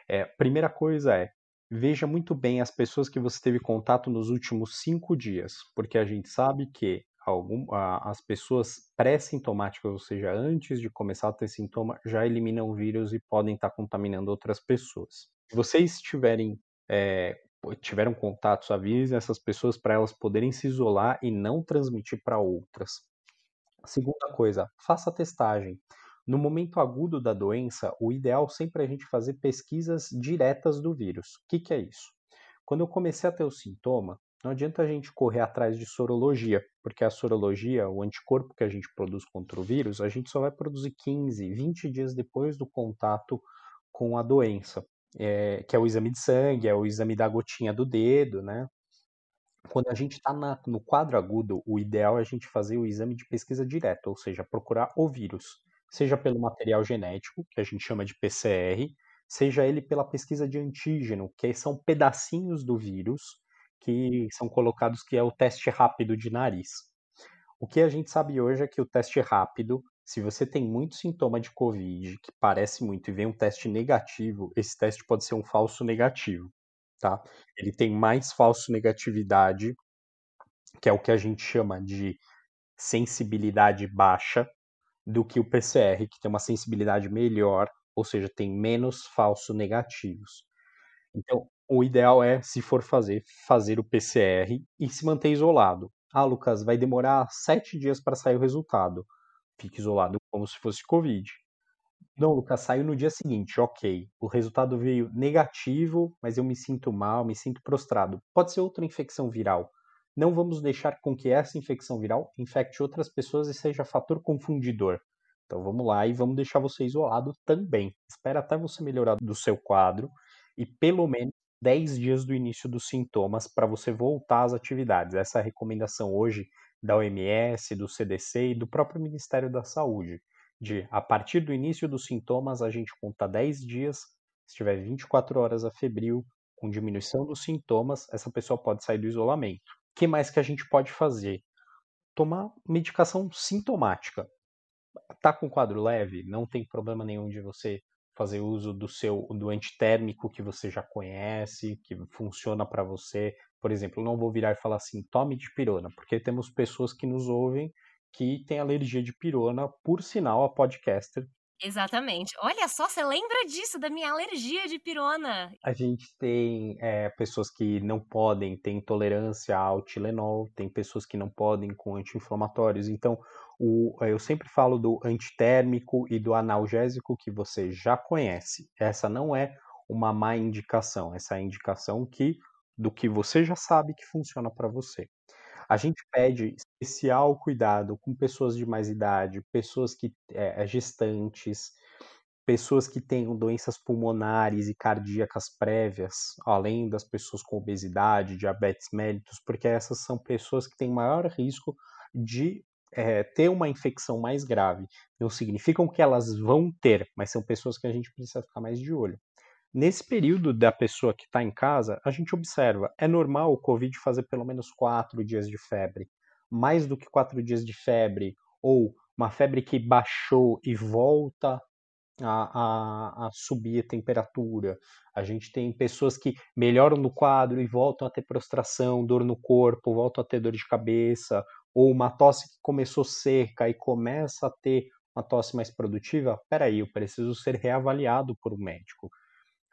É, primeira coisa é, veja muito bem as pessoas que você teve contato nos últimos cinco dias, porque a gente sabe que algum, a, as pessoas pré-sintomáticas, ou seja, antes de começar a ter sintoma, já eliminam o vírus e podem estar contaminando outras pessoas. Se vocês tiverem é, tiveram contatos, avisem essas pessoas para elas poderem se isolar e não transmitir para outras. Segunda coisa, faça testagem. No momento agudo da doença, o ideal sempre é a gente fazer pesquisas diretas do vírus. O que, que é isso? Quando eu comecei a ter o sintoma, não adianta a gente correr atrás de sorologia, porque a sorologia, o anticorpo que a gente produz contra o vírus, a gente só vai produzir 15, 20 dias depois do contato com a doença, é, que é o exame de sangue, é o exame da gotinha do dedo, né? Quando a gente está no quadro agudo, o ideal é a gente fazer o exame de pesquisa direta, ou seja, procurar o vírus, seja pelo material genético, que a gente chama de PCR, seja ele pela pesquisa de antígeno, que são pedacinhos do vírus que são colocados, que é o teste rápido de nariz. O que a gente sabe hoje é que o teste rápido, se você tem muito sintoma de Covid, que parece muito, e vem um teste negativo, esse teste pode ser um falso negativo, tá? Ele tem mais falso negatividade, que é o que a gente chama de sensibilidade baixa, do que o PCR, que tem uma sensibilidade melhor, ou seja, tem menos falso negativos. Então, o ideal é, se for fazer, fazer o PCR e se manter isolado. Ah, Lucas, vai demorar sete dias para sair o resultado. Fique isolado como se fosse Covid. Não, Lucas, saiu no dia seguinte, ok. O resultado veio negativo, mas eu me sinto mal, me sinto prostrado. Pode ser outra infecção viral. Não vamos deixar com que essa infecção viral infecte outras pessoas e seja fator confundidor. Então vamos lá e vamos deixar você isolado também. Espera até você melhorar do seu quadro e pelo menos 10 dias do início dos sintomas para você voltar às atividades. Essa é a recomendação hoje da OMS, do CDC e do próprio Ministério da Saúde. De a partir do início dos sintomas, a gente conta 10 dias, se tiver 24 horas a febril, com diminuição dos sintomas, essa pessoa pode sair do isolamento. O que mais que a gente pode fazer? Tomar medicação sintomática. Tá com quadro leve? Não tem problema nenhum de você fazer uso do seu do antitérmico que você já conhece, que funciona para você. Por exemplo, não vou virar e falar assim, tome de pirona, porque temos pessoas que nos ouvem que têm alergia de pirona, por sinal, a podcaster Exatamente. Olha só, você lembra disso, da minha alergia de pirona? A gente tem é, pessoas que não podem, tem intolerância ao Tilenol, tem pessoas que não podem com anti-inflamatórios. Então, o, eu sempre falo do antitérmico e do analgésico que você já conhece. Essa não é uma má indicação, essa é a indicação que do que você já sabe que funciona para você. A gente pede especial cuidado com pessoas de mais idade, pessoas que é, gestantes, pessoas que tenham doenças pulmonares e cardíacas prévias, além das pessoas com obesidade, diabetes mellitus, porque essas são pessoas que têm maior risco de é, ter uma infecção mais grave. Não significam que elas vão ter, mas são pessoas que a gente precisa ficar mais de olho. Nesse período da pessoa que está em casa, a gente observa, é normal o Covid fazer pelo menos quatro dias de febre. Mais do que quatro dias de febre, ou uma febre que baixou e volta a, a, a, subir a temperatura. A gente tem pessoas que melhoram no quadro e voltam a ter prostração, dor no corpo, voltam a ter dor de cabeça, ou uma tosse que começou seca e começa a ter uma tosse mais produtiva. Peraí, eu preciso ser reavaliado por um médico.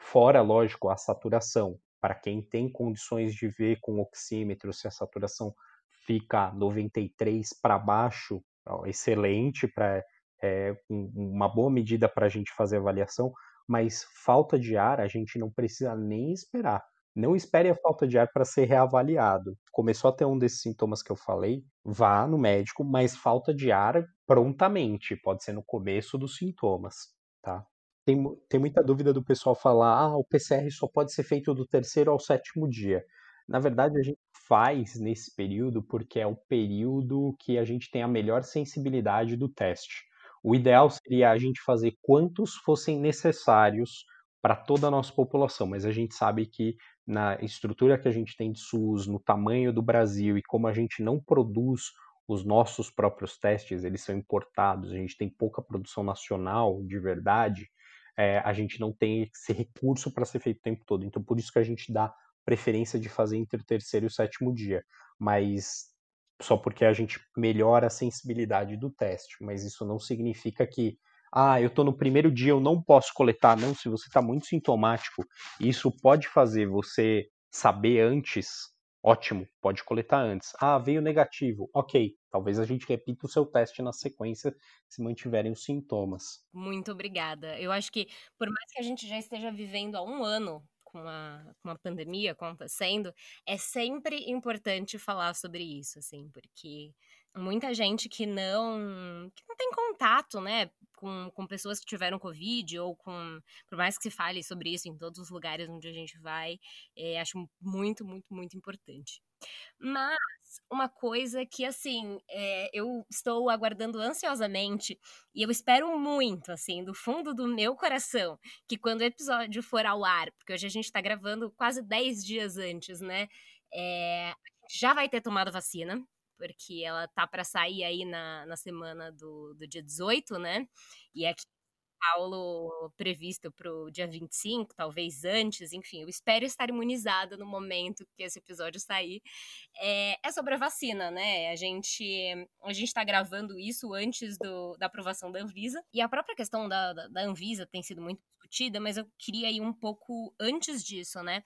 Fora, lógico, a saturação. Para quem tem condições de ver com oxímetro se a saturação fica 93 para baixo, excelente para é, uma boa medida para a gente fazer avaliação, mas falta de ar a gente não precisa nem esperar. Não espere a falta de ar para ser reavaliado. Começou a ter um desses sintomas que eu falei, vá no médico, mas falta de ar prontamente, pode ser no começo dos sintomas, tá? Tem, tem muita dúvida do pessoal falar, ah, o PCR só pode ser feito do terceiro ao sétimo dia. Na verdade, a gente faz nesse período porque é o período que a gente tem a melhor sensibilidade do teste. O ideal seria a gente fazer quantos fossem necessários para toda a nossa população, mas a gente sabe que na estrutura que a gente tem de SUS, no tamanho do Brasil e como a gente não produz os nossos próprios testes, eles são importados, a gente tem pouca produção nacional de verdade, é, a gente não tem esse recurso para ser feito o tempo todo. Então, por isso que a gente dá preferência de fazer entre o terceiro e o sétimo dia. Mas só porque a gente melhora a sensibilidade do teste. Mas isso não significa que, ah, eu estou no primeiro dia, eu não posso coletar. Não, se você está muito sintomático, isso pode fazer você saber antes. Ótimo, pode coletar antes. Ah, veio negativo. Ok, talvez a gente repita o seu teste na sequência se mantiverem os sintomas. Muito obrigada. Eu acho que, por mais que a gente já esteja vivendo há um ano com a, com a pandemia acontecendo, é sempre importante falar sobre isso, assim, porque muita gente que não que não tem contato, né, com, com pessoas que tiveram Covid ou com, por mais que se fale sobre isso em todos os lugares onde a gente vai, é, acho muito, muito, muito importante. Mas uma coisa que, assim, é, eu estou aguardando ansiosamente e eu espero muito, assim, do fundo do meu coração, que quando o episódio for ao ar, porque hoje a gente está gravando quase 10 dias antes, né? É, já vai ter tomado vacina, porque ela tá para sair aí na, na semana do, do dia 18, né? E aqui Paulo previsto para o dia 25, talvez antes, enfim, eu espero estar imunizada no momento que esse episódio sair. É, é sobre a vacina, né? A gente a gente está gravando isso antes do, da aprovação da Anvisa e a própria questão da, da, da Anvisa tem sido muito discutida, mas eu queria ir um pouco antes disso, né?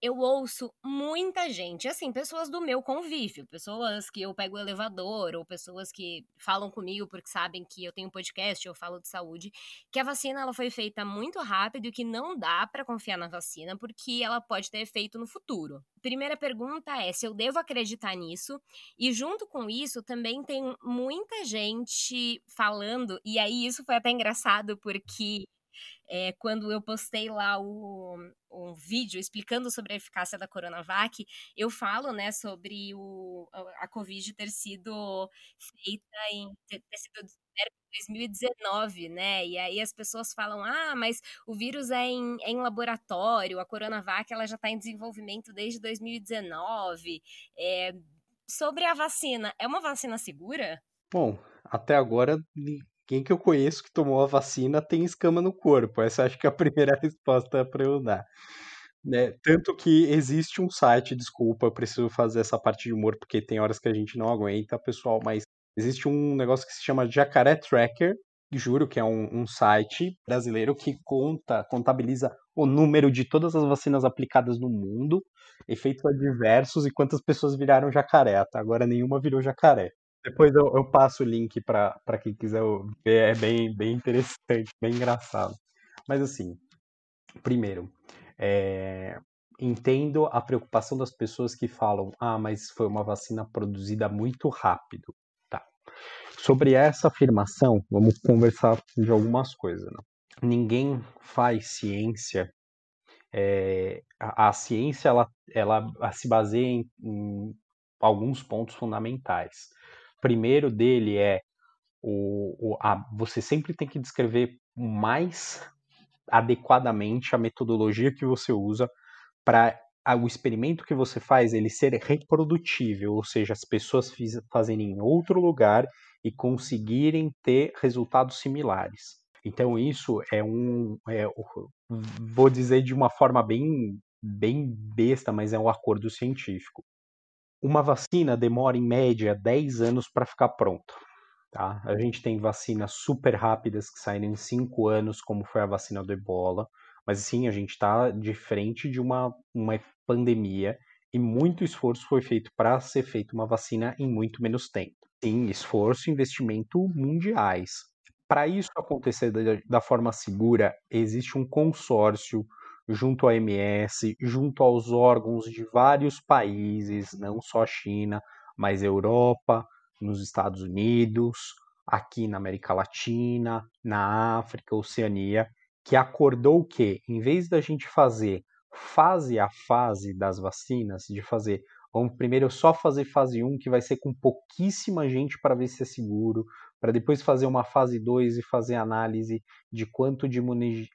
Eu ouço muita gente, assim, pessoas do meu convívio, pessoas que eu pego o elevador, ou pessoas que falam comigo porque sabem que eu tenho podcast, eu falo de saúde, que a vacina ela foi feita muito rápido e que não dá para confiar na vacina porque ela pode ter efeito no futuro. Primeira pergunta é se eu devo acreditar nisso, e junto com isso também tem muita gente falando, e aí isso foi até engraçado porque é, quando eu postei lá o, um vídeo explicando sobre a eficácia da Coronavac, eu falo, né, sobre o, a Covid ter sido feita em ter, ter sido 2019, né? E aí as pessoas falam, ah, mas o vírus é em, é em laboratório, a Coronavac ela já está em desenvolvimento desde 2019. É, sobre a vacina, é uma vacina segura? Bom, até agora quem que eu conheço que tomou a vacina tem escama no corpo? Essa acho que é a [LAUGHS] primeira resposta para eu dar. Né? Tanto que existe um site, desculpa, eu preciso fazer essa parte de humor porque tem horas que a gente não aguenta, pessoal, mas existe um negócio que se chama Jacaré Tracker, juro que é um, um, site brasileiro que conta, contabiliza o número de todas as vacinas aplicadas no mundo, efeitos adversos e quantas pessoas viraram jacaré. Até agora nenhuma virou jacaré. Depois eu, eu passo o link para quem quiser ver, é bem, bem interessante, bem engraçado. Mas assim, primeiro, é, entendo a preocupação das pessoas que falam, ah, mas foi uma vacina produzida muito rápido. Tá. Sobre essa afirmação, vamos conversar de algumas coisas. Né? Ninguém faz ciência. É, a, a, ciência ela, ela se baseia em, em alguns pontos fundamentais primeiro dele é o, o a, você sempre tem que descrever mais adequadamente a metodologia que você usa para o experimento que você faz ele ser reprodutível, ou seja, as pessoas fiz, fazerem em outro lugar e conseguirem ter resultados similares. Então isso é um, é, vou dizer de uma forma bem, bem besta, mas é um acordo científico. Uma vacina demora em média 10 anos para ficar pronta. Tá? A gente tem vacinas super rápidas que saem em 5 anos, como foi a vacina do ebola, mas sim, a gente está de frente de uma, uma pandemia e muito esforço foi feito para ser feita uma vacina em muito menos tempo. Sim, esforço e investimento mundiais. Para isso acontecer da, da forma segura, existe um consórcio junto à MS, junto aos órgãos de vários países, não só China, mas Europa, nos Estados Unidos, aqui na América Latina, na África, Oceania, que acordou que, em vez da gente fazer fase a fase das vacinas, de fazer Vamos primeiro só fazer fase 1, que vai ser com pouquíssima gente para ver se é seguro, para depois fazer uma fase 2 e fazer análise de quanto de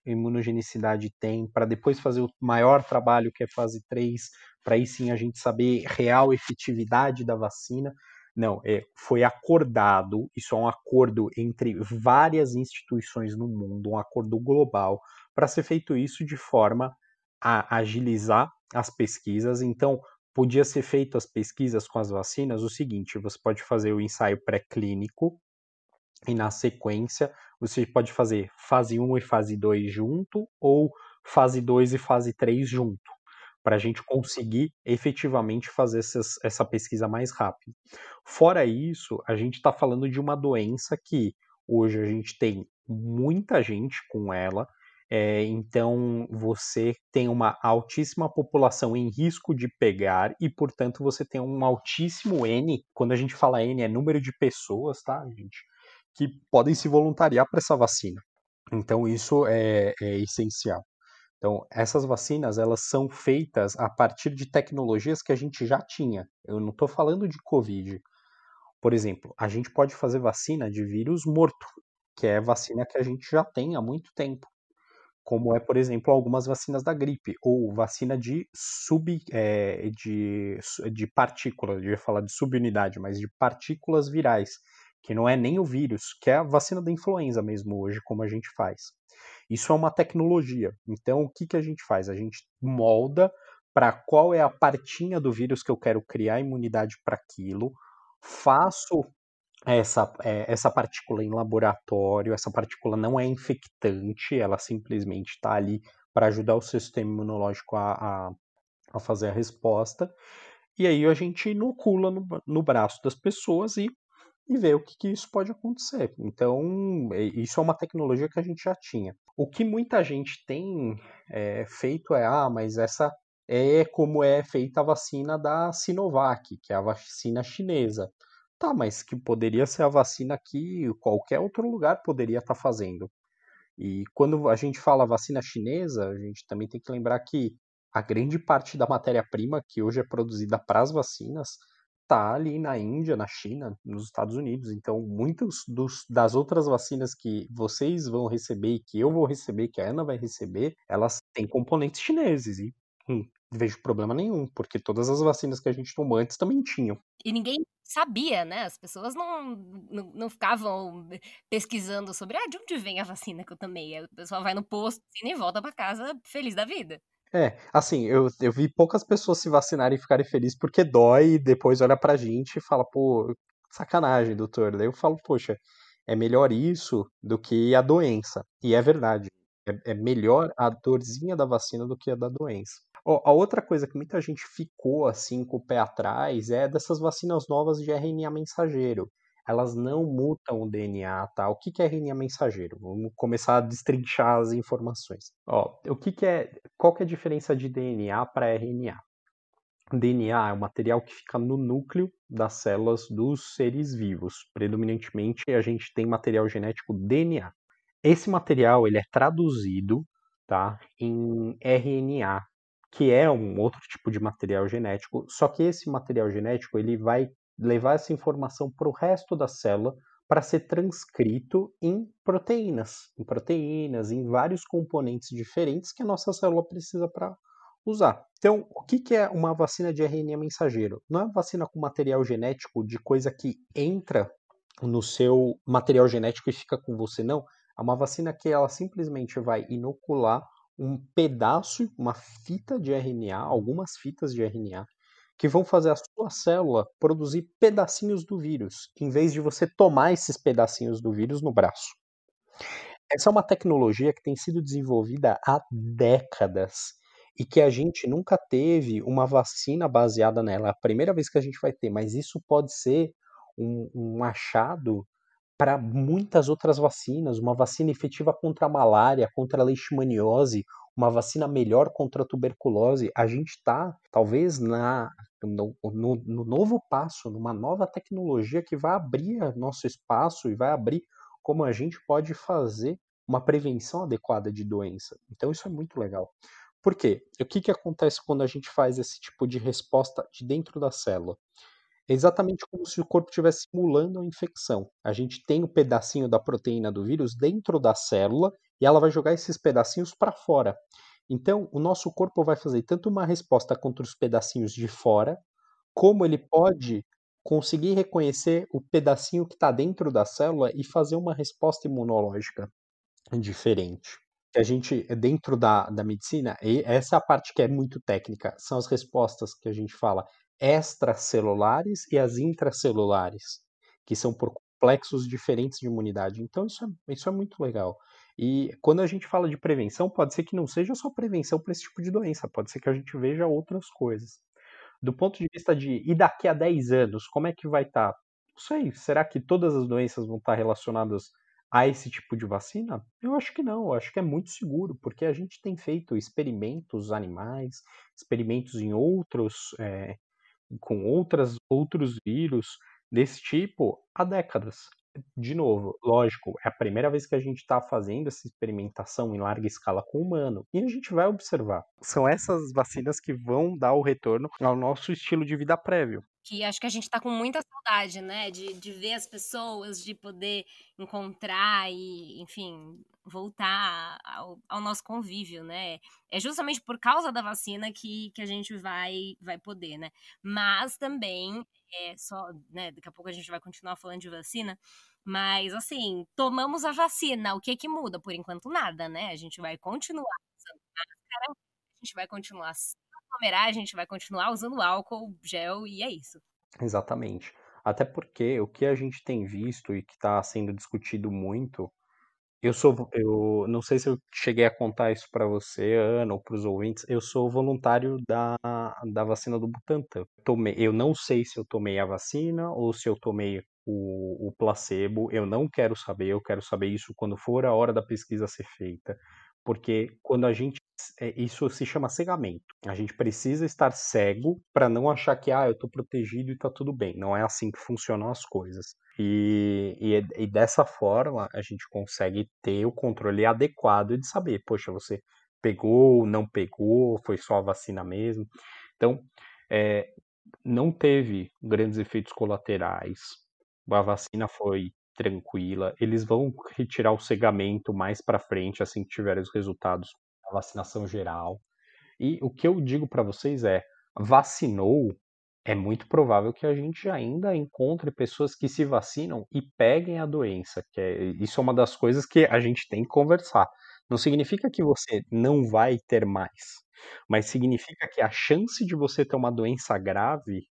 imunogenicidade tem, para depois fazer o maior trabalho, que é fase 3, para aí sim a gente saber real efetividade da vacina. Não, é, foi acordado, isso é um acordo entre várias instituições no mundo, um acordo global, para ser feito isso de forma a agilizar as pesquisas. Então, podia ser feito as pesquisas com as vacinas o seguinte: você pode fazer o ensaio pré-clínico e na sequência você pode fazer fase 1 e fase 2 junto ou fase 2 e fase 3 junto. para a gente conseguir efetivamente fazer essas, essa pesquisa mais rápido. Fora isso, a gente está falando de uma doença que hoje a gente tem muita gente com ela, é, então você tem uma altíssima população em risco de pegar e, portanto, você tem um altíssimo N. Quando a gente fala N, é número de pessoas, tá, gente? Que podem se voluntariar para essa vacina. Então, isso é, é essencial. Então, essas vacinas, elas são feitas a partir de tecnologias que a gente já tinha. Eu não estou falando de Covid. Por exemplo, a gente pode fazer vacina de vírus morto, que é vacina que a gente já tem há muito tempo. Como é, por exemplo, algumas vacinas da gripe, ou vacina de sub. É, de, de partículas, eu ia falar de subunidade, mas de partículas virais, que não é nem o vírus, que é a vacina da influenza mesmo hoje, como a gente faz. Isso é uma tecnologia. Então, o que, que a gente faz? A gente molda para qual é a partinha do vírus que eu quero criar imunidade para aquilo, faço essa, é, essa partícula em laboratório, essa partícula não é infectante, ela simplesmente está ali para ajudar o sistema imunológico a, a, a, fazer a resposta. E aí a gente inocula no, no braço das pessoas e e ver o que, que isso pode acontecer. Então, isso é uma tecnologia que a gente já tinha. O que muita gente tem é, feito é, ah, mas essa é como é feita a vacina da Sinovac, que é a vacina chinesa. Tá, mas que poderia ser a vacina que qualquer outro lugar poderia estar tá fazendo. E quando a gente fala vacina chinesa, a gente também tem que lembrar que a grande parte da matéria-prima que hoje é produzida para as vacinas está ali na Índia, na China, nos Estados Unidos. Então, muitas das outras vacinas que vocês vão receber que eu vou receber, que a Ana vai receber, elas têm componentes chineses. E hum, vejo problema nenhum, porque todas as vacinas que a gente tomou antes também tinham. E ninguém sabia, né? As pessoas não, não, não, ficavam pesquisando sobre ah, de onde vem a vacina que eu tomei. O pessoal vai no posto assim, e volta para casa feliz da vida. É, assim, eu, eu vi poucas pessoas se vacinarem e ficarem felizes porque dói e depois olha pra gente e fala, pô, sacanagem, doutor. Daí eu falo, poxa, é melhor isso do que a doença. E é verdade. É, é melhor a dorzinha da vacina do que a da doença. A outra coisa que muita gente ficou assim com o pé atrás é dessas vacinas novas de RNA mensageiro elas não mutam o DNA, tá? O que, é RNA mensageiro? Vamos começar a destrinchar as informações. Ó, o que, que é, qual que é a diferença de DNA para RNA? DNA é o material que fica no núcleo das células dos seres vivos. Predominantemente a gente tem material genético DNA. Esse material ele é traduzido, tá, em RNA, que é um outro tipo de material genético. Só que esse material genético ele vai levar essa informação para o resto da célula para ser transcrito em proteínas, em proteínas, em vários componentes diferentes que a nossa célula precisa para usar. Então, o que, que é uma vacina de RNA mensageiro? Não é uma vacina com material genético de coisa que entra no seu material genético e fica com você, não. É uma vacina que ela simplesmente vai inocular um pedaço, uma fita de RNA, algumas fitas de RNA, que vão fazer a sua célula produzir pedacinhos do vírus, em vez de você tomar esses pedacinhos do vírus no braço. Essa é uma tecnologia que tem sido desenvolvida há décadas e que a gente nunca teve uma vacina baseada nela. É a primeira vez que a gente vai ter, mas isso pode ser um, um achado para muitas outras vacinas, uma vacina efetiva contra a malária, contra a leishmaniose, uma vacina melhor contra a tuberculose. A gente está, talvez, na, no, no, no, novo passo, numa nova tecnologia que vai abrir nosso espaço e vai abrir como a gente pode fazer uma prevenção adequada de doença. Então, isso é muito legal. Por quê? O que, que acontece quando a gente faz esse tipo de resposta de dentro da célula? É exatamente como se o corpo estivesse simulando a infecção. A gente tem o um pedacinho da proteína do vírus dentro da célula e ela vai jogar esses pedacinhos para fora. Então, o nosso corpo vai fazer tanto uma resposta contra os pedacinhos de fora, como ele pode conseguir reconhecer o pedacinho que está dentro da célula e fazer uma resposta imunológica diferente. A gente, dentro da, da medicina, e essa é a parte que é muito técnica, são as respostas que a gente fala extracelulares e as intracelulares, que são por complexos diferentes de imunidade. Então, isso é, isso é muito legal. E quando a gente fala de prevenção, pode ser que não seja só prevenção para esse tipo de doença, pode ser que a gente veja outras coisas. Do ponto de vista de e daqui a 10 anos, como é que vai estar? Tá? Não sei, será que todas as doenças vão estar relacionadas a esse tipo de vacina? Eu acho que não, eu acho que é muito seguro, porque a gente tem feito experimentos animais, experimentos em outros, é, com outras, outros vírus desse tipo há décadas de novo, lógico, é a primeira vez que a gente está fazendo essa experimentação em larga escala com o humano e a gente vai observar. São essas vacinas que vão dar o retorno ao nosso estilo de vida prévio. Que acho que a gente está com muita saudade, né? De, de ver as pessoas, de poder encontrar e, enfim, voltar ao, ao, nosso convívio, né? É justamente por causa da vacina que, que a gente vai, vai poder, né? Mas também é só, né, daqui a pouco a gente vai continuar falando de vacina, mas assim, tomamos a vacina, o que que muda? Por enquanto nada, né? A gente vai continuar usando máscara, a gente vai continuar aglomerar, a gente vai continuar usando álcool, gel e é isso. Exatamente. Até porque o que a gente tem visto e que está sendo discutido muito eu sou, eu não sei se eu cheguei a contar isso para você, Ana, ou para os ouvintes. Eu sou voluntário da, da vacina do Butantan. Tomei, eu não sei se eu tomei a vacina ou se eu tomei o, o placebo. Eu não quero saber. Eu quero saber isso quando for a hora da pesquisa ser feita, porque quando a gente é, isso se chama cegamento. A gente precisa estar cego para não achar que ah, eu estou protegido e está tudo bem. Não é assim que funcionam as coisas. E, e, e, dessa forma a gente consegue ter o controle adequado de saber, poxa, você pegou, não pegou, foi só a vacina mesmo. Então, é, não teve grandes efeitos colaterais. A vacina foi tranquila. Eles vão retirar o cegamento mais para frente, assim que tiverem os resultados da vacinação geral. E o que eu digo para vocês é: vacinou, é muito provável que a gente ainda encontre pessoas que se vacinam e peguem a doença. Que é, isso é uma das coisas que a gente tem que conversar. Não significa que você não vai ter mais, mas significa que a chance de você ter uma doença grave,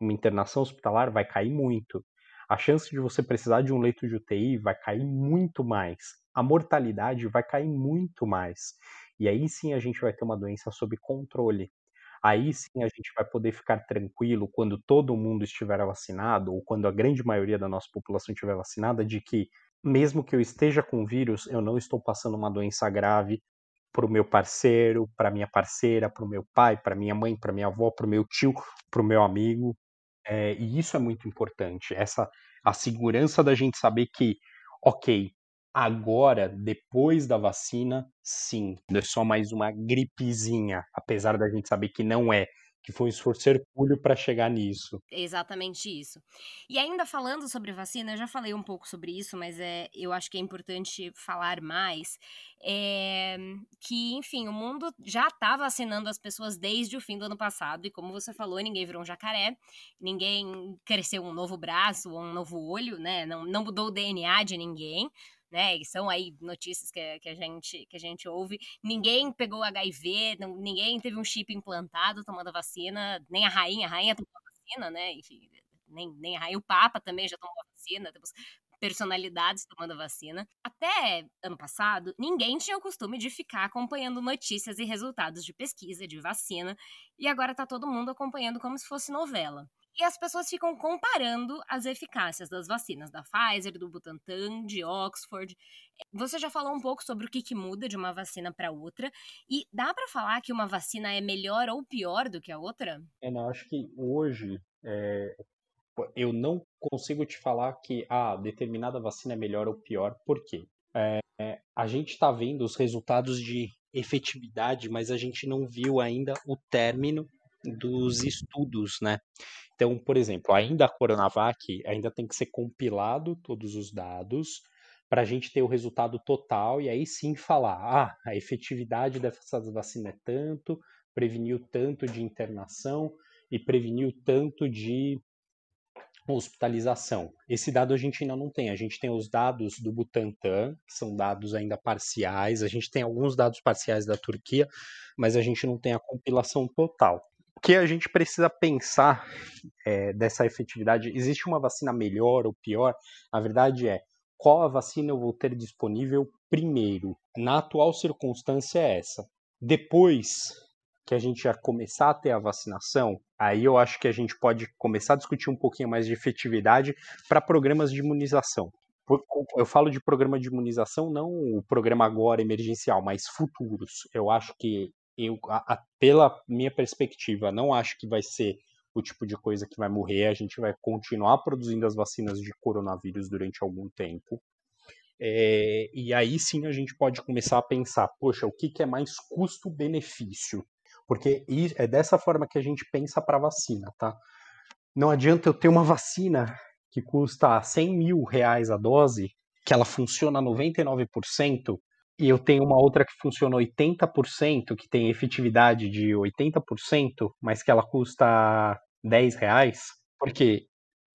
uma internação hospitalar, vai cair muito a chance de você precisar de um leito de UTI vai cair muito mais. A mortalidade vai cair muito mais. E aí sim a gente vai ter uma doença sob controle. Aí sim a gente vai poder ficar tranquilo quando todo mundo estiver vacinado, ou quando a grande maioria da nossa população estiver vacinada, de que mesmo que eu esteja com vírus, eu não estou passando uma doença grave para o meu parceiro, para minha parceira, para o meu pai, para minha mãe, para minha avó, para o meu tio, para o meu amigo. É, e isso é muito importante, essa a segurança da gente saber que, ok, agora, depois da vacina, sim, é só mais uma gripezinha, apesar da gente saber que não é que foi um esforço hercúleo para chegar nisso. Exatamente isso. E ainda falando sobre vacina, eu já falei um pouco sobre isso, mas é, eu acho que é importante falar mais. É, que, enfim, o mundo já está vacinando as pessoas desde o fim do ano passado, e como você falou, ninguém virou um jacaré, ninguém cresceu um novo braço ou um novo olho, né? Não, não mudou o DNA de ninguém né? E são aí notícias que, que, a, gente, que a gente ouve. Ninguém pegou HIV, não, ninguém teve um chip implantado tomando a vacina, nem a rainha, a rainha tomou a vacina, né? Enfim, nem, nem a rainha, o Papa também já tomou a vacina, temos personalidades tomando vacina. Até ano passado, ninguém tinha o costume de ficar acompanhando notícias e resultados de pesquisa, de vacina, e agora tá todo mundo acompanhando como se fosse novela. E as pessoas ficam comparando as eficácias das vacinas da Pfizer, do Butantan, de Oxford. Você já falou um pouco sobre o que, que muda de uma vacina para outra. E dá para falar que uma vacina é melhor ou pior do que a outra? É, não, acho que hoje é, eu não consigo te falar que ah, determinada vacina é melhor ou pior. Por quê? É, a gente está vendo os resultados de efetividade, mas a gente não viu ainda o término dos estudos, né? Então, por exemplo, ainda a Coronavac ainda tem que ser compilado todos os dados para a gente ter o resultado total e aí sim falar, ah, a efetividade dessa vacina é tanto, preveniu tanto de internação e preveniu tanto de hospitalização. Esse dado a gente ainda não tem. A gente tem os dados do Butantan, que são dados ainda parciais. A gente tem alguns dados parciais da Turquia, mas a gente não tem a compilação total que a gente precisa pensar é, dessa efetividade? Existe uma vacina melhor ou pior? A verdade é, qual a vacina eu vou ter disponível primeiro, na atual circunstância, é essa. Depois que a gente já começar a ter a vacinação, aí eu acho que a gente pode começar a discutir um pouquinho mais de efetividade para programas de imunização. Eu falo de programa de imunização, não o programa agora emergencial, mas futuros. Eu acho que, eu, a, a, pela minha perspectiva, não acho que vai ser o tipo de coisa que vai morrer. A gente vai continuar produzindo as vacinas de coronavírus durante algum tempo. É, e aí sim a gente pode começar a pensar, poxa, o que, que é mais custo-benefício? Porque é dessa forma que a gente pensa para vacina, tá? Não adianta eu ter uma vacina que custa 100 mil reais a dose, que ela funciona 99%, e eu tenho uma outra que funciona 80%, que tem efetividade de 80%, mas que ela custa 10 reais, porque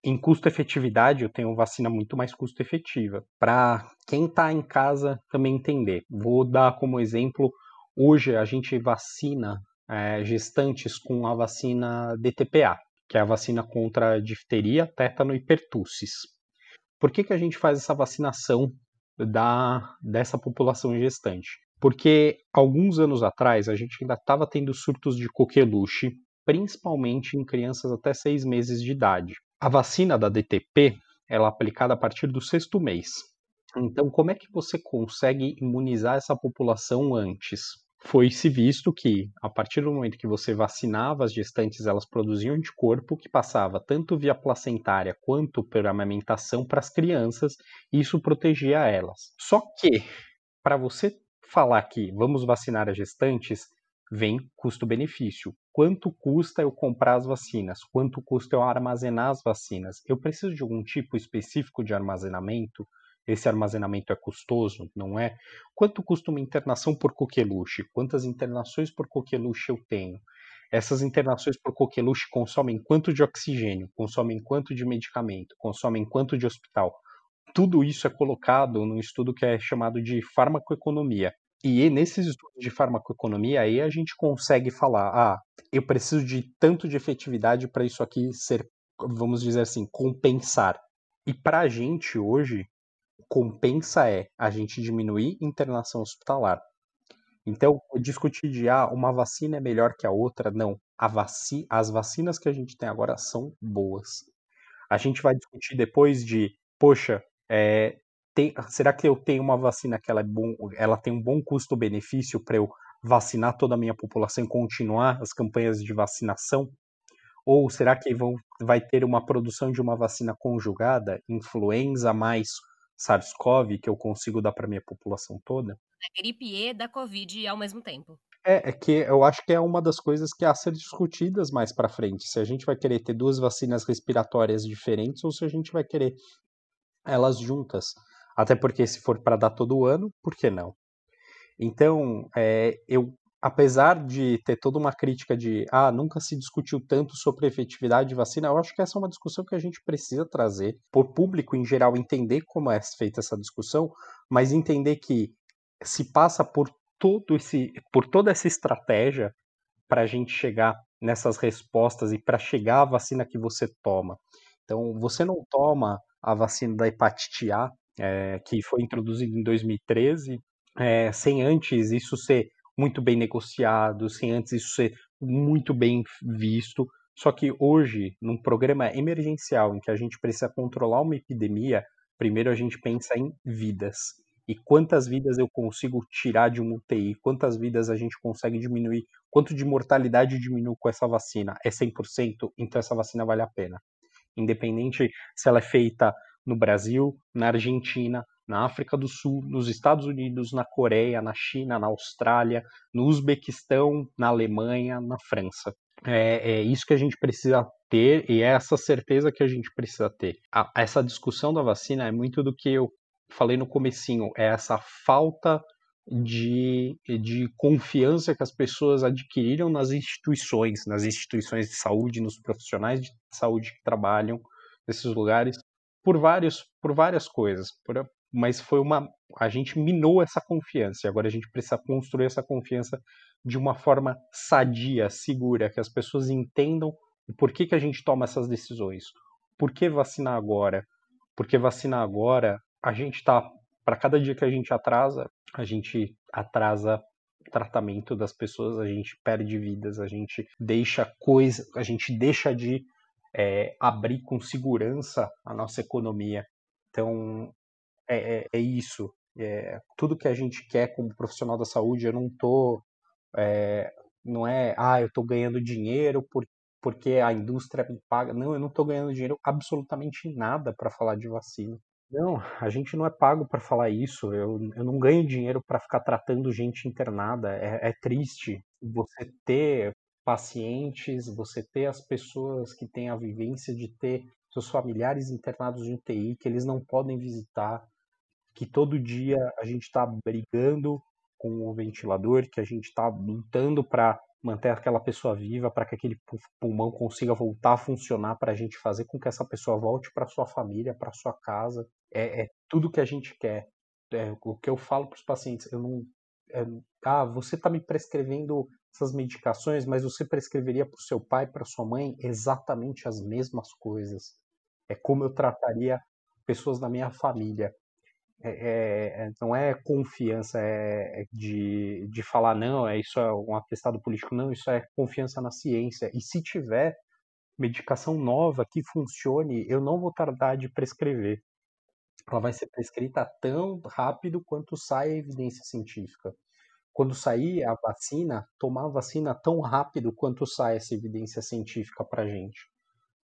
em custo-efetividade eu tenho vacina muito mais custo-efetiva. Para quem está em casa também entender, vou dar como exemplo, hoje a gente vacina é, gestantes com a vacina DTPA, que é a vacina contra difteria, tétano e pertussis. Por que, que a gente faz essa vacinação da, dessa população gestante? Porque alguns anos atrás a gente ainda estava tendo surtos de coqueluche, principalmente em crianças até seis meses de idade. A vacina da DTP ela é aplicada a partir do sexto mês. Então, como é que você consegue imunizar essa população antes? Foi-se visto que, a partir do momento que você vacinava as gestantes, elas produziam anticorpo que passava tanto via placentária quanto por amamentação para as crianças, e isso protegia elas. Só que, para você falar que vamos vacinar as gestantes, vem custo-benefício. Quanto custa eu comprar as vacinas? Quanto custa eu armazenar as vacinas? Eu preciso de algum tipo específico de armazenamento? Esse armazenamento é custoso, não é? Quanto custa uma internação por coqueluche? Quantas internações por coqueluche eu tenho? Essas internações por coqueluche consomem quanto de oxigênio? Consomem quanto de medicamento? Consomem quanto de hospital? Tudo isso é colocado num estudo que é chamado de farmacoeconomia. E nesses estudos de farmacoeconomia, aí a gente consegue falar: ah, eu preciso de tanto de efetividade para isso aqui ser, vamos dizer assim, compensar. E para a gente hoje, compensa é a gente diminuir internação hospitalar. Então, discutir de ah, uma vacina é melhor que a outra, não. A vaci as vacinas que a gente tem agora são boas. A gente vai discutir depois de, poxa, é, tem, será que eu tenho uma vacina que ela, é bom, ela tem um bom custo-benefício para eu vacinar toda a minha população e continuar as campanhas de vacinação? Ou será que vão, vai ter uma produção de uma vacina conjugada, influenza mais SARS-CoV que eu consigo dar para minha população toda. A gripe E da Covid ao mesmo tempo. É, é que eu acho que é uma das coisas que há a ser discutidas mais para frente. Se a gente vai querer ter duas vacinas respiratórias diferentes ou se a gente vai querer elas juntas. Até porque se for para dar todo ano, por que não? Então, é, eu apesar de ter toda uma crítica de ah, nunca se discutiu tanto sobre a efetividade de vacina, eu acho que essa é uma discussão que a gente precisa trazer, por público em geral entender como é feita essa discussão, mas entender que se passa por todo esse por toda essa estratégia para a gente chegar nessas respostas e para chegar à vacina que você toma. Então, você não toma a vacina da hepatite A, é, que foi introduzida em 2013, é, sem antes isso ser muito bem negociado, sem antes isso ser muito bem visto. Só que hoje, num programa emergencial em que a gente precisa controlar uma epidemia, primeiro a gente pensa em vidas. E quantas vidas eu consigo tirar de um UTI? Quantas vidas a gente consegue diminuir? Quanto de mortalidade diminui com essa vacina? É 100%? Então essa vacina vale a pena. Independente se ela é feita no Brasil, na Argentina, na África do Sul, nos Estados Unidos, na Coreia, na China, na Austrália, no Uzbequistão, na Alemanha, na França. É, é, isso que a gente precisa ter e é essa certeza que a gente precisa ter. A, essa discussão da vacina é muito do que eu falei no comecinho, é essa falta de, de confiança que as pessoas adquiriram nas instituições, nas instituições de saúde, nos profissionais de saúde que trabalham nesses lugares, por, vários, por várias coisas, por, mas foi uma. A gente minou essa confiança e agora a gente precisa construir essa confiança de uma forma sadia, segura, que as pessoas entendam o porquê que a gente toma essas decisões. Por que vacinar agora? Porque vacinar agora, a gente está para cada dia que a gente atrasa, a gente atrasa tratamento das pessoas, a gente perde vidas, a gente deixa coisa, a gente deixa de é, abrir com segurança a nossa economia. Então é, é, é isso. É, tudo que a gente quer como profissional da saúde, eu não tô é, não é, ah, eu estou ganhando dinheiro por, porque a indústria me paga. Não, eu não estou ganhando dinheiro absolutamente nada para falar de vacina. Não, a gente não é pago para falar isso. Eu, eu não ganho dinheiro para ficar tratando gente internada. É, é triste você ter pacientes, você ter as pessoas que têm a vivência de ter seus familiares internados em UTI, que eles não podem visitar, que todo dia a gente está brigando com o ventilador, que a gente está lutando para manter aquela pessoa viva, para que aquele pulmão consiga voltar a funcionar, para a gente fazer com que essa pessoa volte para sua família, para sua casa. É, é, tudo que a gente quer. É, o que eu falo para os pacientes, eu não. É, ah, você está me prescrevendo essas medicações, mas você prescreveria para o seu pai, para sua mãe, exatamente as mesmas coisas. É como eu trataria pessoas da minha família. É, é, é, não é confiança é, é de, de falar, não, é isso é um atestado político, não, isso é confiança na ciência. E se tiver medicação nova que funcione, eu não vou tardar de prescrever. Ela vai ser prescrita tão rápido quanto sai a evidência científica. Quando sair a vacina, tomar a vacina tão rápido quanto sai essa evidência científica para gente.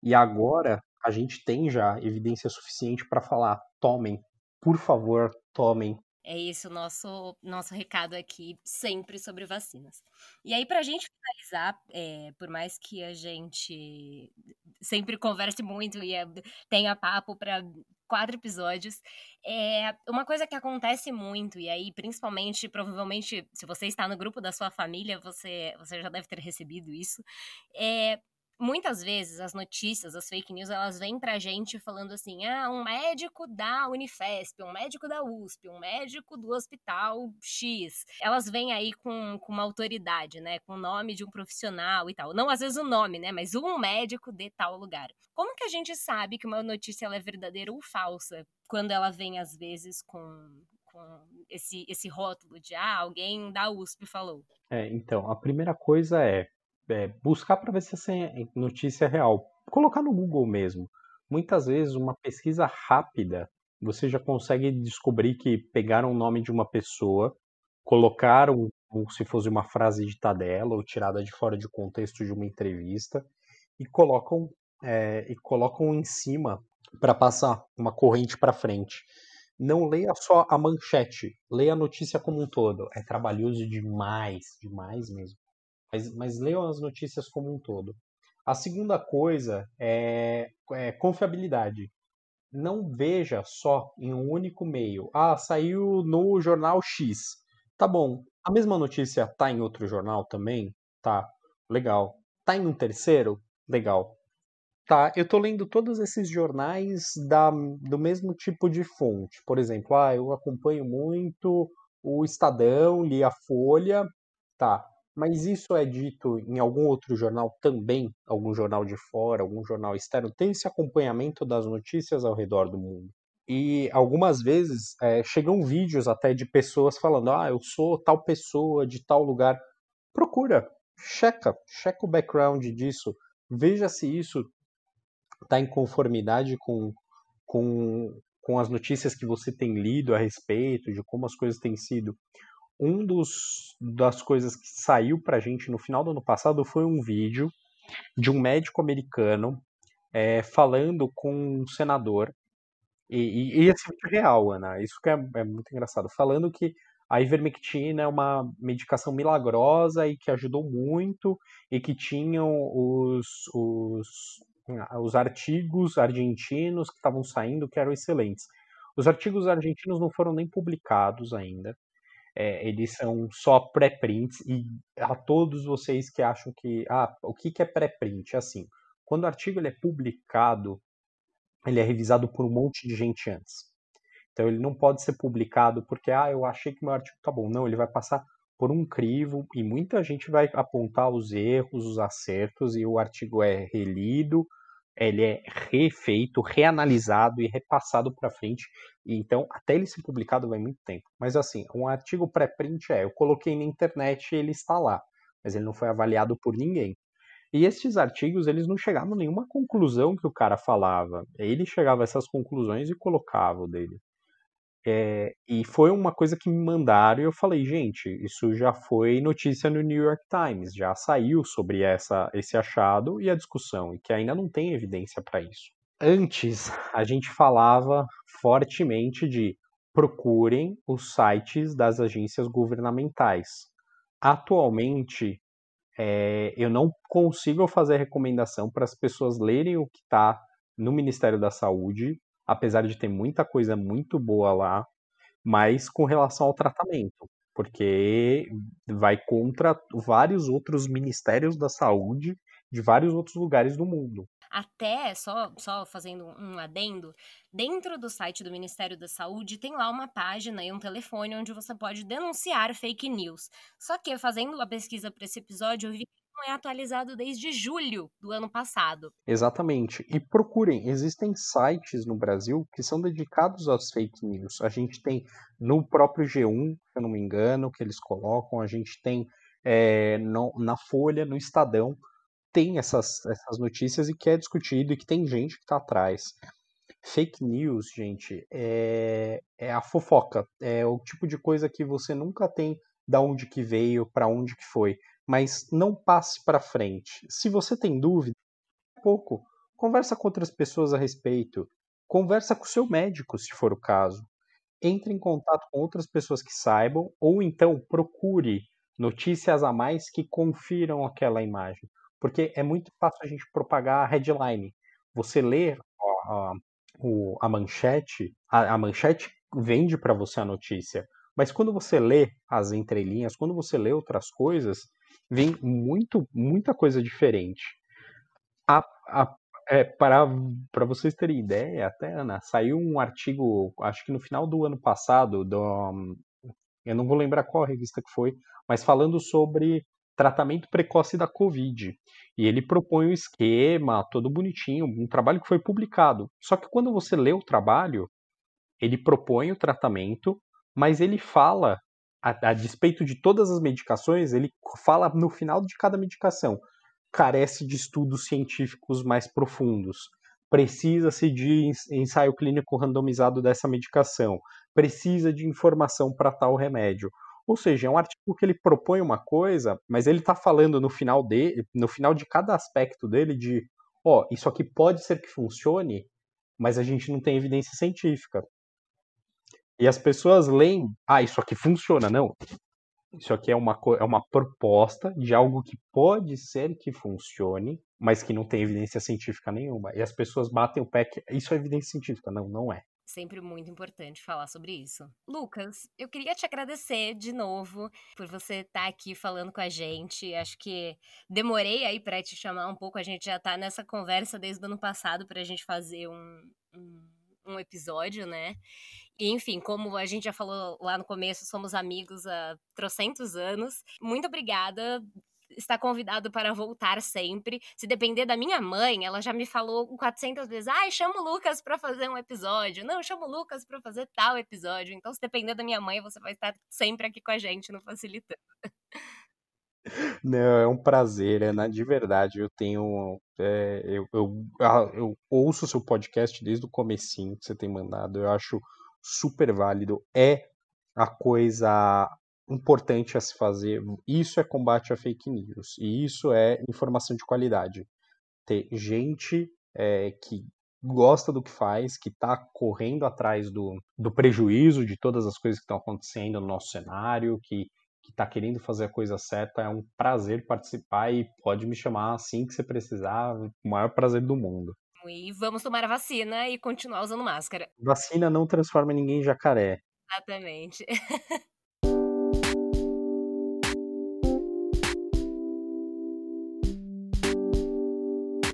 E agora a gente tem já evidência suficiente para falar, tomem, por favor, tomem. É esse o nosso, nosso recado aqui, sempre sobre vacinas. E aí, para a gente finalizar, é, por mais que a gente sempre converse muito e é, tenha papo para quatro episódios, é uma coisa que acontece muito, e aí, principalmente, provavelmente, se você está no grupo da sua família, você, você já deve ter recebido isso, é muitas vezes as notícias, as fake news, elas vêm pra gente falando assim: ah, um médico da Unifesp, um médico da USP, um médico do hospital X. Elas vêm aí com, com uma autoridade, né? Com o nome de um profissional e tal. Não às vezes o nome, né? Mas um médico de tal lugar. Como que a gente sabe que uma notícia ela é verdadeira ou falsa? Quando ela vem, às vezes, com, com esse, esse rótulo de ah, alguém da USP falou. É, então, a primeira coisa é é, buscar para ver se essa notícia é real. Colocar no Google mesmo. Muitas vezes, uma pesquisa rápida, você já consegue descobrir que pegaram o nome de uma pessoa, colocaram como se fosse uma frase ditada dela ou tirada de fora de contexto de uma entrevista e colocam é, e colocam em cima para passar uma corrente para frente. Não leia só a manchete, leia a notícia como um todo. É trabalhoso demais, demais mesmo mas, mas leiam as notícias como um todo. A segunda coisa é, é confiabilidade. Não veja só em um único meio. Ah, saiu no jornal X. Tá bom. A mesma notícia tá em outro jornal também? Tá. Legal. Tá em um terceiro? Legal. Tá, eu tô lendo todos esses jornais da, do mesmo tipo de fonte. Por exemplo, ah, eu acompanho muito o Estadão, li a Folha. Tá, mas isso é dito em algum outro jornal também, algum jornal de fora, algum jornal externo, tem esse acompanhamento das notícias ao redor do mundo. E algumas vezes é, chegam vídeos até de pessoas falando: ah, eu sou tal pessoa de tal lugar. Procura, checa, checa o background disso, veja se isso está em conformidade com, com, com as notícias que você tem lido a respeito, de como as coisas têm sido um dos das coisas que saiu pra gente no final do ano passado foi um vídeo de um médico americano é, falando com um senador. E, e, e esse vídeo é real, Ana, isso que é, é, muito engraçado, falando que a ivermectina é uma medicação milagrosa e que ajudou muito e que tinham os, os, os artigos argentinos que estavam saindo que eram excelentes. Os artigos argentinos não foram nem publicados ainda, é, eles são só pré-prints e a todos vocês que acham que ah, o que, que é pré-print? Assim, quando o artigo ele é publicado, ele é revisado por um monte de gente antes. Então ele não pode ser publicado porque ah, eu achei que meu artigo tá bom. Não, ele vai passar por um crivo e muita gente vai apontar os erros, os acertos e o artigo é relido ele é refeito, reanalisado e repassado para frente. Então, até ele ser publicado vai muito tempo. Mas assim, um artigo pré-print é, eu coloquei na internet e ele está lá, mas ele não foi avaliado por ninguém. E esses artigos, eles não chegavam a nenhuma conclusão que o cara falava. Ele chegava a essas conclusões e colocava o dele. É, e foi uma coisa que me mandaram e eu falei, gente, isso já foi notícia no New York Times, já saiu sobre essa, esse achado e a discussão, e que ainda não tem evidência para isso. Antes, a gente falava fortemente de procurem os sites das agências governamentais. Atualmente, é, eu não consigo fazer recomendação para as pessoas lerem o que está no Ministério da Saúde, apesar de ter muita coisa muito boa lá, mas com relação ao tratamento, porque vai contra vários outros ministérios da saúde de vários outros lugares do mundo. Até, só, só fazendo um adendo, dentro do site do Ministério da Saúde tem lá uma página e um telefone onde você pode denunciar fake news. Só que, fazendo a pesquisa para esse episódio, eu vi que não é atualizado desde julho do ano passado. Exatamente. E procurem, existem sites no Brasil que são dedicados às fake news. A gente tem no próprio G1, se eu não me engano, que eles colocam, a gente tem é, no, na Folha, no Estadão tem essas, essas notícias e que é discutido e que tem gente que está atrás. Fake news, gente, é, é a fofoca. É o tipo de coisa que você nunca tem da onde que veio, para onde que foi. Mas não passe para frente. Se você tem dúvida, pouco. Conversa com outras pessoas a respeito. Conversa com o seu médico, se for o caso. Entre em contato com outras pessoas que saibam, ou então procure notícias a mais que confiram aquela imagem. Porque é muito fácil a gente propagar a headline. Você lê a, a, a manchete, a, a manchete vende para você a notícia. Mas quando você lê as entrelinhas, quando você lê outras coisas, vem muito, muita coisa diferente. A, a, é, para, para vocês terem ideia, até, Ana, saiu um artigo, acho que no final do ano passado, do, eu não vou lembrar qual revista que foi, mas falando sobre tratamento precoce da Covid. E ele propõe um esquema todo bonitinho, um trabalho que foi publicado. Só que quando você lê o trabalho, ele propõe o tratamento, mas ele fala, a, a despeito de todas as medicações, ele fala no final de cada medicação, carece de estudos científicos mais profundos. Precisa-se de ensaio clínico randomizado dessa medicação. Precisa de informação para tal remédio ou seja, é um artigo que ele propõe uma coisa, mas ele está falando no final de, no final de cada aspecto dele de, ó, isso aqui pode ser que funcione, mas a gente não tem evidência científica. E as pessoas leem, ah, isso aqui funciona, não. Isso aqui é uma, é uma proposta de algo que pode ser que funcione, mas que não tem evidência científica nenhuma. E as pessoas batem o pé que isso é evidência científica. Não, não é. Sempre muito importante falar sobre isso. Lucas, eu queria te agradecer de novo por você estar tá aqui falando com a gente. Acho que demorei aí para te chamar um pouco. A gente já tá nessa conversa desde o ano passado para a gente fazer um, um, um episódio, né? E, enfim, como a gente já falou lá no começo, somos amigos há trocentos anos. Muito obrigada está convidado para voltar sempre. Se depender da minha mãe, ela já me falou 400 vezes: ai, chama o Lucas para fazer um episódio. Não, chama o Lucas para fazer tal episódio. Então, se depender da minha mãe, você vai estar sempre aqui com a gente no Facilitando. [LAUGHS] Não, é um prazer, é, de verdade, eu tenho, é, eu, eu, ah, eu ouço o seu podcast desde o comecinho que você tem mandado, eu acho super válido, é a coisa importante a se fazer. Isso é combate a fake news. E isso é informação de qualidade. Ter gente é, que gosta do que faz, que está correndo atrás do, do prejuízo de todas as coisas que estão acontecendo no nosso cenário, que está querendo fazer a coisa certa. É um prazer participar e pode me chamar assim que você precisar. O maior prazer do mundo. E vamos tomar a vacina e continuar usando máscara. Vacina não transforma ninguém em jacaré. Exatamente. [LAUGHS]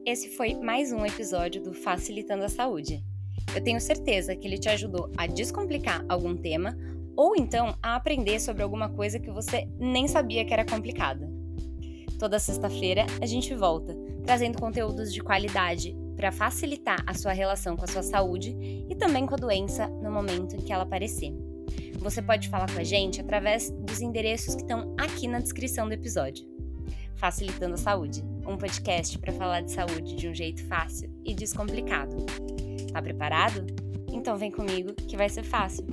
Esse foi mais um episódio do Facilitando a Saúde. Eu tenho certeza que ele te ajudou a descomplicar algum tema ou então a aprender sobre alguma coisa que você nem sabia que era complicada. Toda sexta-feira a gente volta, trazendo conteúdos de qualidade para facilitar a sua relação com a sua saúde e também com a doença no momento que ela aparecer. Você pode falar com a gente através dos endereços que estão aqui na descrição do episódio. Facilitando a Saúde, um podcast para falar de saúde de um jeito fácil e descomplicado. Tá preparado? Então vem comigo que vai ser fácil.